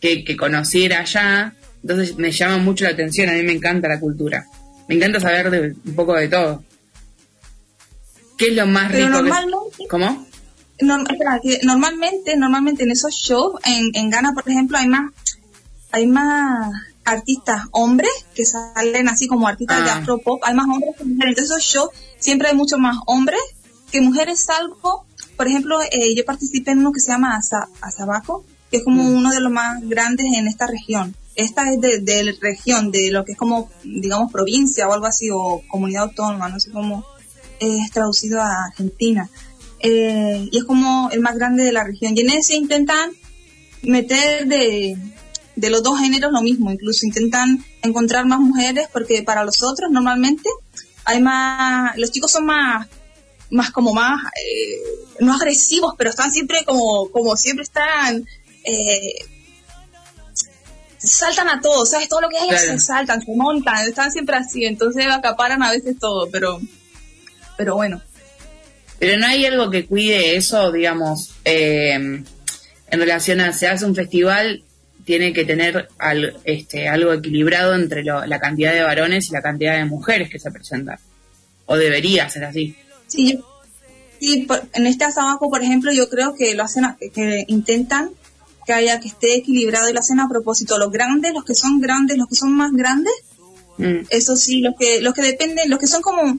que, que conociera allá, entonces me llama mucho la atención, a mí me encanta la cultura. Me encanta saber de, un poco de todo. ¿Qué es lo más Pero rico? que- normalmente- ¿Cómo? Norm- que normalmente, normalmente en esos shows, en, en Ghana, por ejemplo, hay más, hay más artistas hombres que salen así como artistas de Ah. afropop, hay más hombres que mujeres. Entonces esos shows siempre hay mucho más hombres que mujeres, salvo, por ejemplo, eh, yo participé en uno que se llama Asabaco, que es como uno de los más grandes en esta región. Esta es de, de región, de lo que es como, digamos, provincia o algo así, o comunidad autónoma, no sé cómo es traducido a Argentina. Eh, y es como el más grande de la región. Y en ese intentan meter de, de los dos géneros lo mismo, incluso intentan encontrar más mujeres porque para los otros normalmente hay más, los chicos son más, más como más, eh, no agresivos, pero están siempre como, como siempre están, eh, saltan a todo, ¿sabes? Todo lo que hay Claro. se saltan, se montan, están siempre así, entonces acaparan a veces todo, pero, pero bueno. Pero no hay algo que cuide eso, digamos, eh, en relación a se hace un festival, tiene que tener al- este, algo equilibrado entre lo- la cantidad de varones y la cantidad de mujeres que se presentan. O debería ser así. Sí, sí, por- en este asabaco, por ejemplo, yo creo que lo hacen, que intentan que haya, que esté equilibrado y lo hacen a propósito. Los grandes, los que son grandes, los que son más grandes, Mm. Eso sí, los que, los que dependen, los que son como,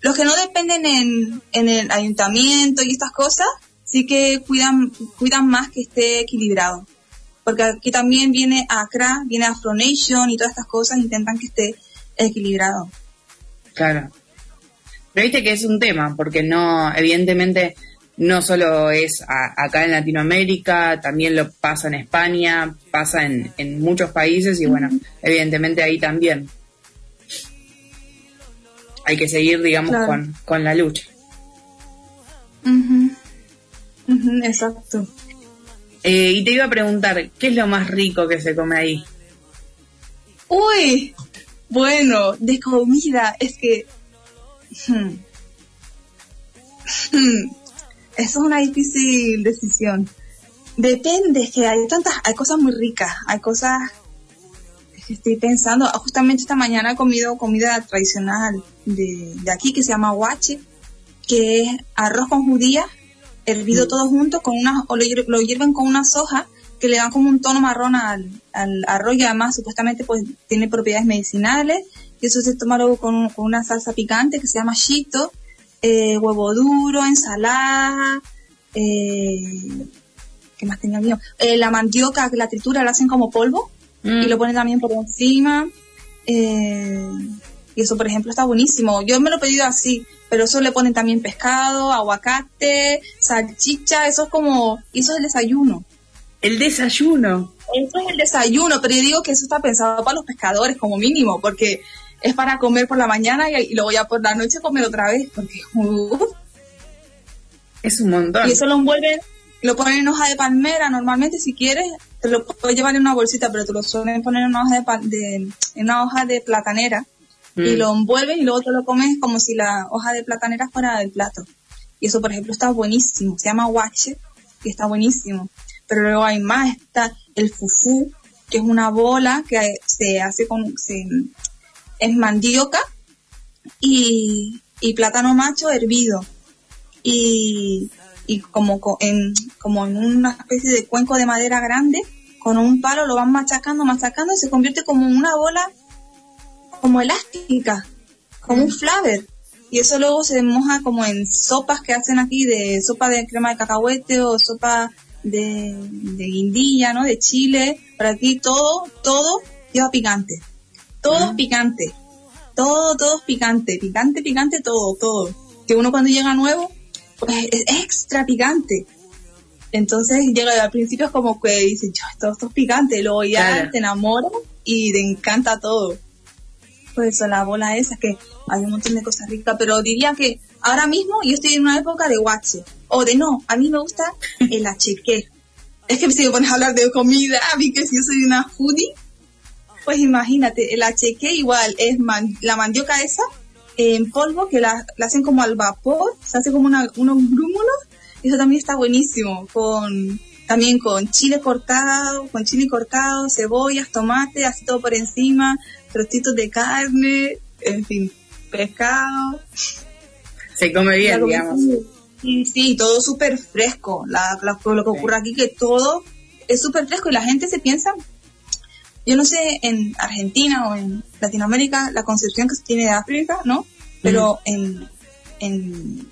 los que no dependen en, en el ayuntamiento y estas cosas, sí que cuidan, cuidan más que esté equilibrado. Porque aquí también viene ACRA, viene Afronation y todas estas cosas, intentan que esté equilibrado. Claro. Pero viste que es un tema, porque no, evidentemente, no solo es a- acá en Latinoamérica, también lo pasa en España, pasa en, en muchos países y bueno, evidentemente ahí también. Hay que seguir, digamos, Claro. con, con la lucha. Exacto. Eh, y te iba a preguntar, ¿qué es lo más rico que se come ahí? Uy, bueno, de comida, es que... hmm. Hmm. Eso es una difícil decisión. Depende, es que hay tantas, hay cosas muy ricas, hay cosas que estoy pensando, ah, justamente esta mañana he comido comida tradicional de, de aquí que se llama guache, que es arroz con judías, hervido todo junto, con una, o lo, hier- lo hierven con unas hojas que le dan como un tono marrón al, al arroz y además supuestamente pues tiene propiedades medicinales. Y eso se toma luego con, con una salsa picante que se llama chito, eh, huevo duro, ensalada, eh, ¿qué más tenía mío? Eh, la mandioca, que la tritura la hacen como polvo y lo ponen también por encima. eh, y eso, por ejemplo, está buenísimo. Yo me lo he pedido así, pero eso le ponen también pescado, aguacate, salchicha, eso es como, y eso es el desayuno. El desayuno. Eso es el desayuno, pero yo digo que eso está pensado para los pescadores como mínimo, porque es para comer por la mañana y, y luego ya por la noche comer otra vez, porque uf, Es un montón. y eso lo envuelven, lo ponen en hoja de palmera, normalmente si quieres, te lo puedes llevar en una bolsita, pero te lo suelen poner en una hoja de, de- en una hoja de platanera y Mm. lo envuelves y luego te lo comes como si la hoja de platanera fuera del plato. Y eso, por ejemplo, está buenísimo, se llama guache y está buenísimo. Pero luego hay más, está el fufú, que es una bola que se hace con, se, es mandioca y, y plátano macho hervido y, y como, co- en, como en una especie de cuenco de madera grande, con un palo lo van machacando, machacando y se convierte como una bola como elástica, como un flaver. Y eso luego se moja como en sopas que hacen aquí, de sopa de crema de cacahuete o sopa de, de guindilla, ¿no? De chile. Por aquí todo, todo lleva picante. Todo es picante. Todo, todo es picante. Picante, picante, todo, todo. Que uno cuando llega nuevo, pues es extra picante. Entonces llega al principio es como que dice, yo, esto, esto es picante. Luego ya Claro. te enamoras y te encanta todo. Pues eso, la bola esa, que hay un montón de cosas ricas, pero diría que ahora mismo yo estoy en una época de guache. O de no, a mí me gusta el acheque. Es que si me pones a hablar de comida, a mí que si yo soy una foodie, pues imagínate, el acheque igual es man- la mandioca esa en polvo que la, la hacen como al vapor, se hace como una- unos grúmulos, eso también está buenísimo, con también con chile cortado, con chile cortado, cebollas, tomate, así todo por encima, trocitos de carne, en fin, pescado. Se come bien, La digamos. Sí, sí, todo súper fresco. La, la- lo que ocurre aquí que todo es súper fresco y la gente se piensa, yo no sé en Argentina o en Latinoamérica la concepción que se tiene de África, ¿no? Pero en, en,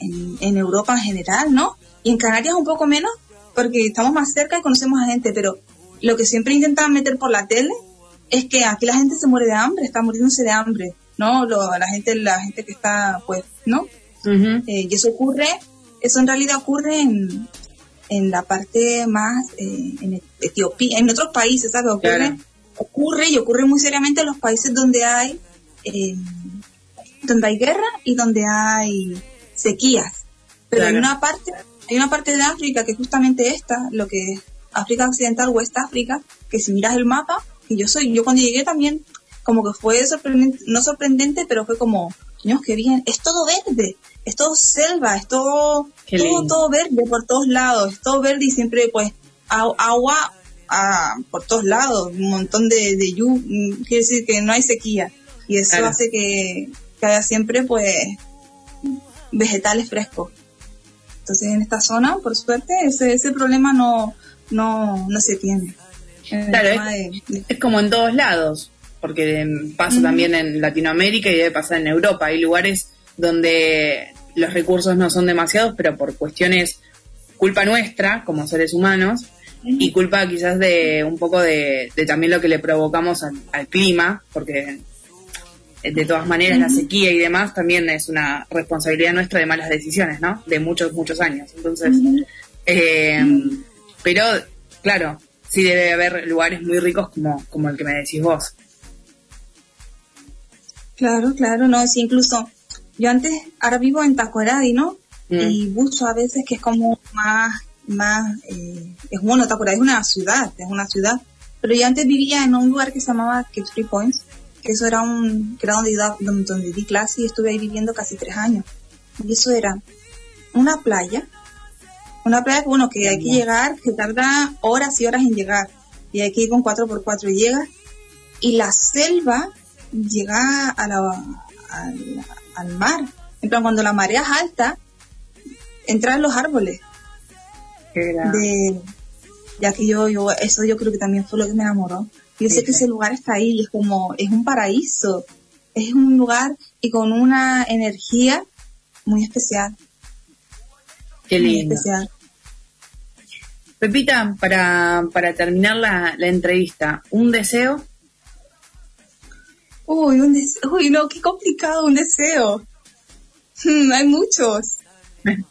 en, en Europa en general, ¿no? Y en Canarias un poco menos, porque estamos más cerca y conocemos a gente, pero lo que siempre intentan meter por la tele es que aquí la gente se muere de hambre, está muriéndose de hambre, ¿no? Lo- la gente, la gente que está, pues, ¿no? Eh, y eso ocurre, eso en realidad ocurre en, en la parte más, eh, en Etiopía, en otros países, ¿sabes? Ocurre, Claro. ocurre y ocurre muy seriamente en los países donde hay, eh, donde hay guerra y donde hay sequías. Pero hay una parte, hay una parte de África que es justamente esta, lo que es África Occidental, West África, que si miras el mapa, que yo soy, yo cuando llegué también, como que fue sorprendente, no sorprendente, pero fue como, Dios, qué bien, es todo verde, es todo selva, es todo, todo, verde por todos lados, es todo verde y siempre pues agua ah, por todos lados, un montón de, de lluvia, quiere decir que no hay sequía y eso Claro. hace que, que haya siempre pues vegetales frescos. Entonces en esta zona, por suerte, ese, ese problema no, no, no se tiene. Claro, tema de- de- Es como en todos lados. porque pasa también en Latinoamérica y debe pasar en Europa. Hay lugares donde los recursos no son demasiados, pero por cuestiones culpa nuestra como seres humanos y culpa quizás de un poco de, también lo que le provocamos al, clima, porque eh, de todas maneras la sequía y demás también es una responsabilidad nuestra de malas decisiones, ¿no? De muchos, muchos años. Entonces, eh, pero claro, sí debe haber lugares muy ricos como, como el que me decís vos. Claro, claro, no, sí, incluso yo antes, ahora vivo en Tacoradi, ¿no? Mm. Y buzo a veces que es como más, más, eh, es bueno, Tacoradi es una ciudad, es una ciudad, pero yo antes vivía en un lugar que se llamaba Cape Three Points, que eso era un, que era donde, donde, donde di clase y estuve ahí viviendo casi tres años. Y eso era una playa, una playa que, bueno, que hay que llegar, que tarda horas y horas en llegar, y hay que ir con 4x4 y llega, y la selva llega a la, al mar. En plan, cuando la marea es alta, entran los árboles. De, ya que yo, yo, eso yo creo que también fue lo que me enamoró. Yo sé que ese lugar está ahí, es como, es un paraíso. Es un lugar y con una energía muy especial. Qué lindo. especial. Pepita, para, para terminar la, la entrevista, ¿un deseo? Uy, un deseo. Uy, no, qué complicado, un deseo. Hmm, hay muchos.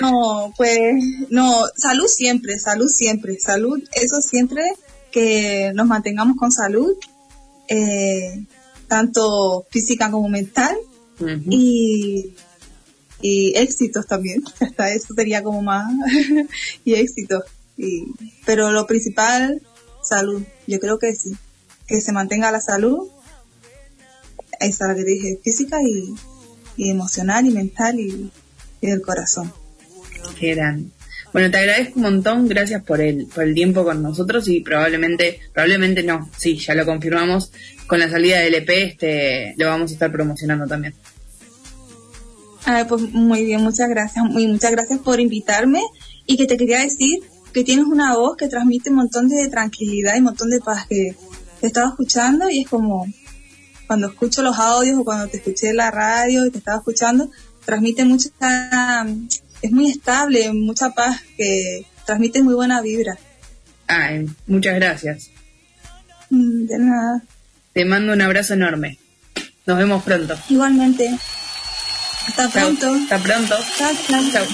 No, pues, no, salud siempre, salud siempre, salud, eso siempre, que nos mantengamos con salud, eh, tanto física como mental, y, y éxitos también, hasta eso sería como más, y éxitos. Y, pero lo principal, salud, yo creo que sí, que se mantenga la salud esa la que dije, física y, emocional y mental y, del corazón. Qué Bueno, te agradezco un montón, gracias por el, por el tiempo con nosotros y probablemente, probablemente no, sí, ya lo confirmamos, con la salida del EP este, lo vamos a estar promocionando también. pues muy bien, muchas gracias, muy, muchas gracias por invitarme y que te quería decir que tienes una voz que transmite un montón de tranquilidad y un montón de paz que te estaba escuchando y es como, cuando escucho los audios o cuando te escuché en la radio y te estaba escuchando, transmite mucha, es muy estable, mucha paz, que transmite muy buena vibra. Ay, muchas gracias. Mm, de nada. Te mando un abrazo enorme. Nos vemos pronto. Igualmente. Hasta pronto. Hasta pronto. Chao, chao. chao.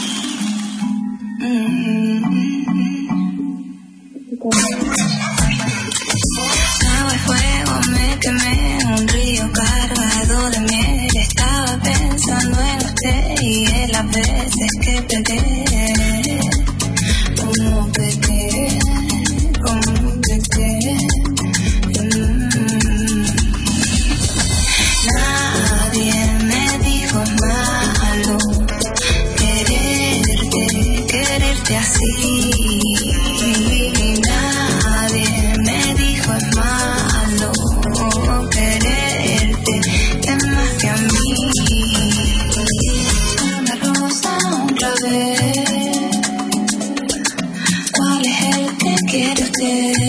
me veces que pegué. did.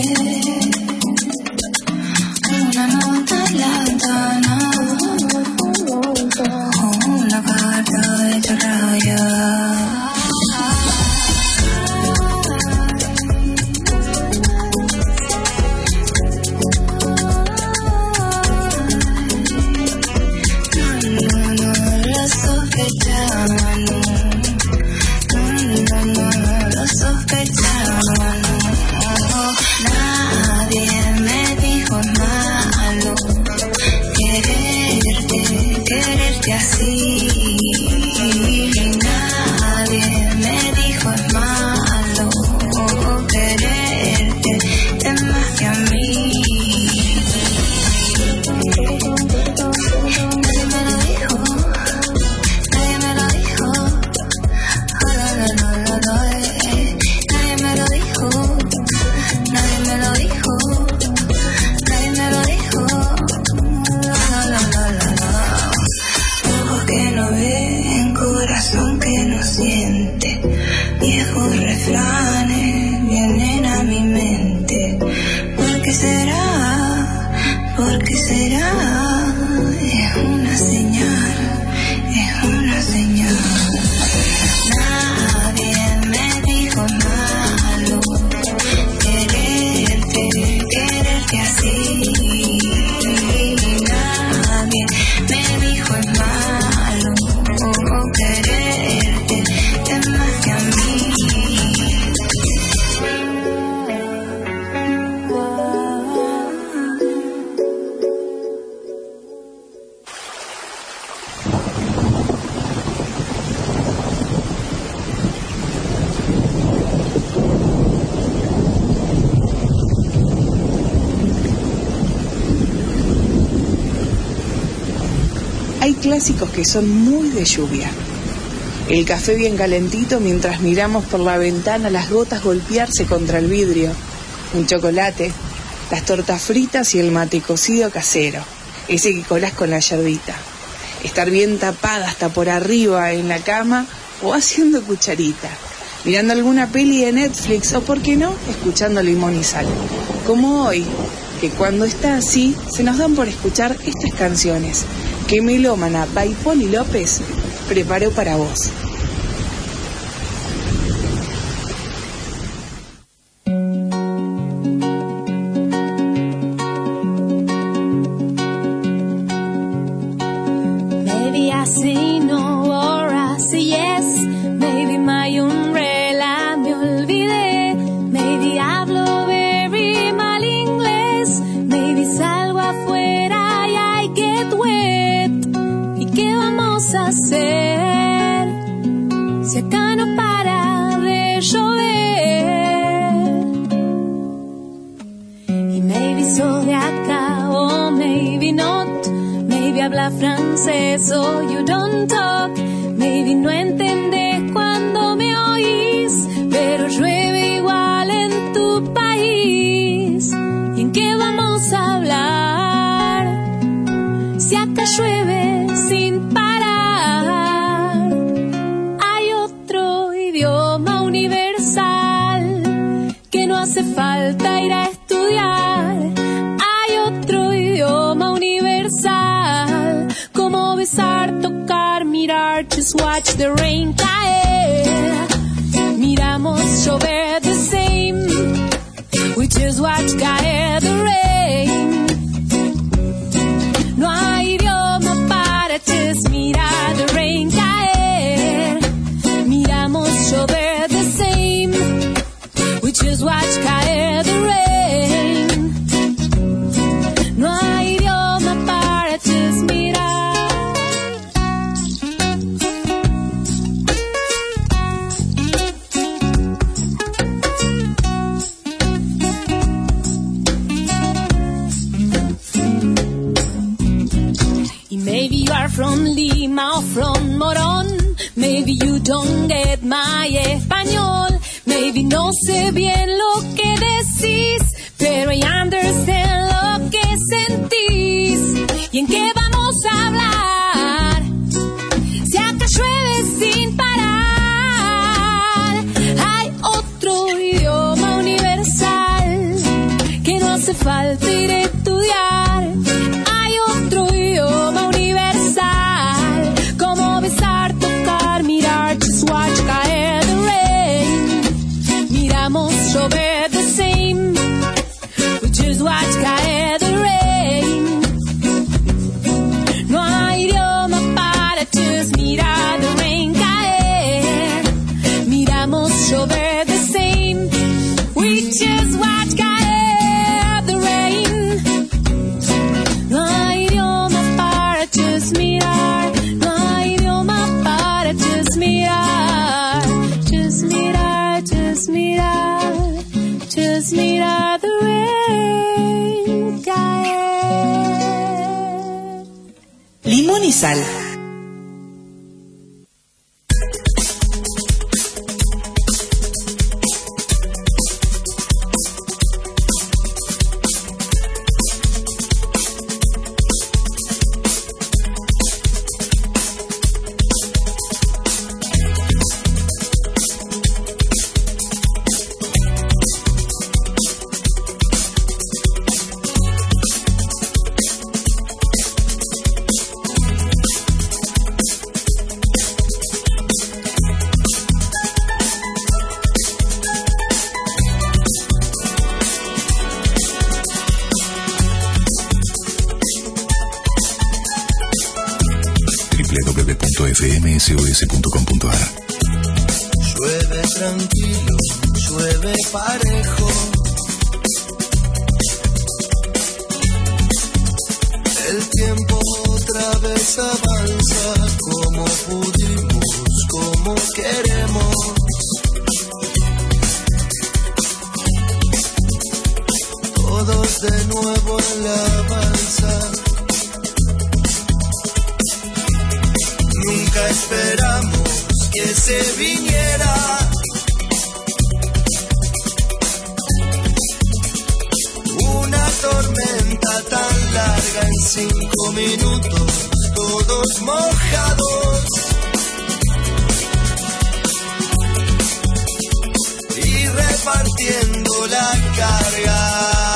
que son muy de lluvia. El café bien calentito mientras miramos por la ventana las gotas golpearse contra el vidrio. Un chocolate, las tortas fritas y el mate cocido casero, ese que colás con la yerbita. Estar bien tapada hasta por arriba en la cama o haciendo cucharita, mirando alguna peli de Netflix o, por qué no, escuchando Limón y Sal. Como hoy, que cuando está así, se nos dan por escuchar estas canciones que Melómana by López preparó para vos. si acá llueve sin parar. Hay otro idioma universal que no hace falta ir a estudiar. Hay otro idioma universal como besar, tocar, mirar, just watch the rain caer. Miramos llover cinco minutos, todos mojados. Y repartiendo la carga.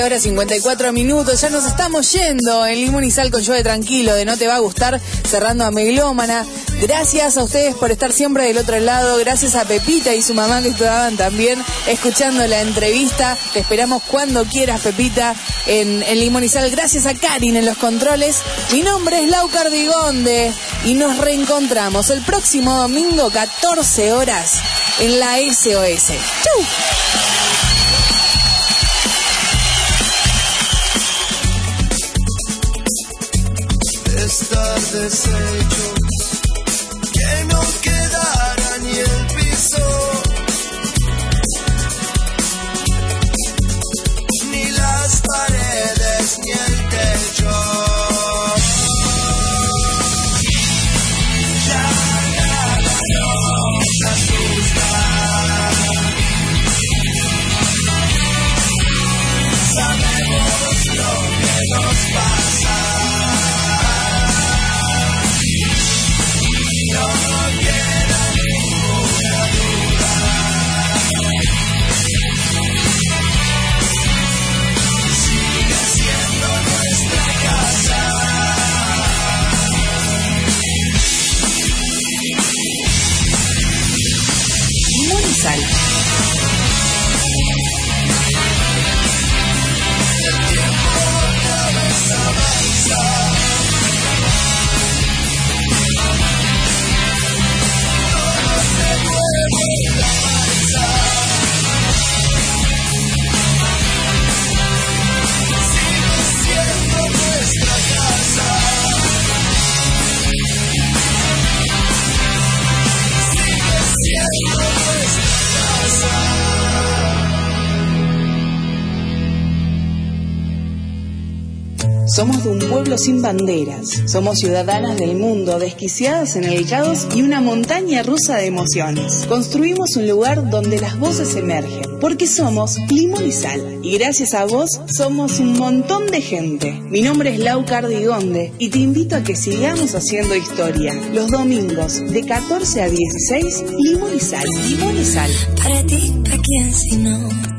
13 horas 54 minutos. Ya nos estamos yendo en Limón y Sal con Yo de Tranquilo, de No Te Va a Gustar, cerrando a Meglómana. Gracias a ustedes por estar siempre del otro lado. Gracias a Pepita y su mamá que estaban también escuchando la entrevista. Te esperamos cuando quieras, Pepita, en, en Limón y Sal. Gracias a Karin en los controles. Mi nombre es Lau Cardigonde y nos reencontramos el próximo domingo, 14 horas, en la SOS. ¡Chau! Estar Somos ciudadanas del mundo, desquiciadas en el caos y una montaña rusa de emociones. Construimos un lugar donde las voces emergen. Porque somos limón y sal. Y gracias a vos, somos un montón de gente. Mi nombre es Lau Cardigonde y te invito a que sigamos haciendo historia. Los domingos, de 14 a 16, limón y sal. Limón y sal. Para ti, ¿para quién si no?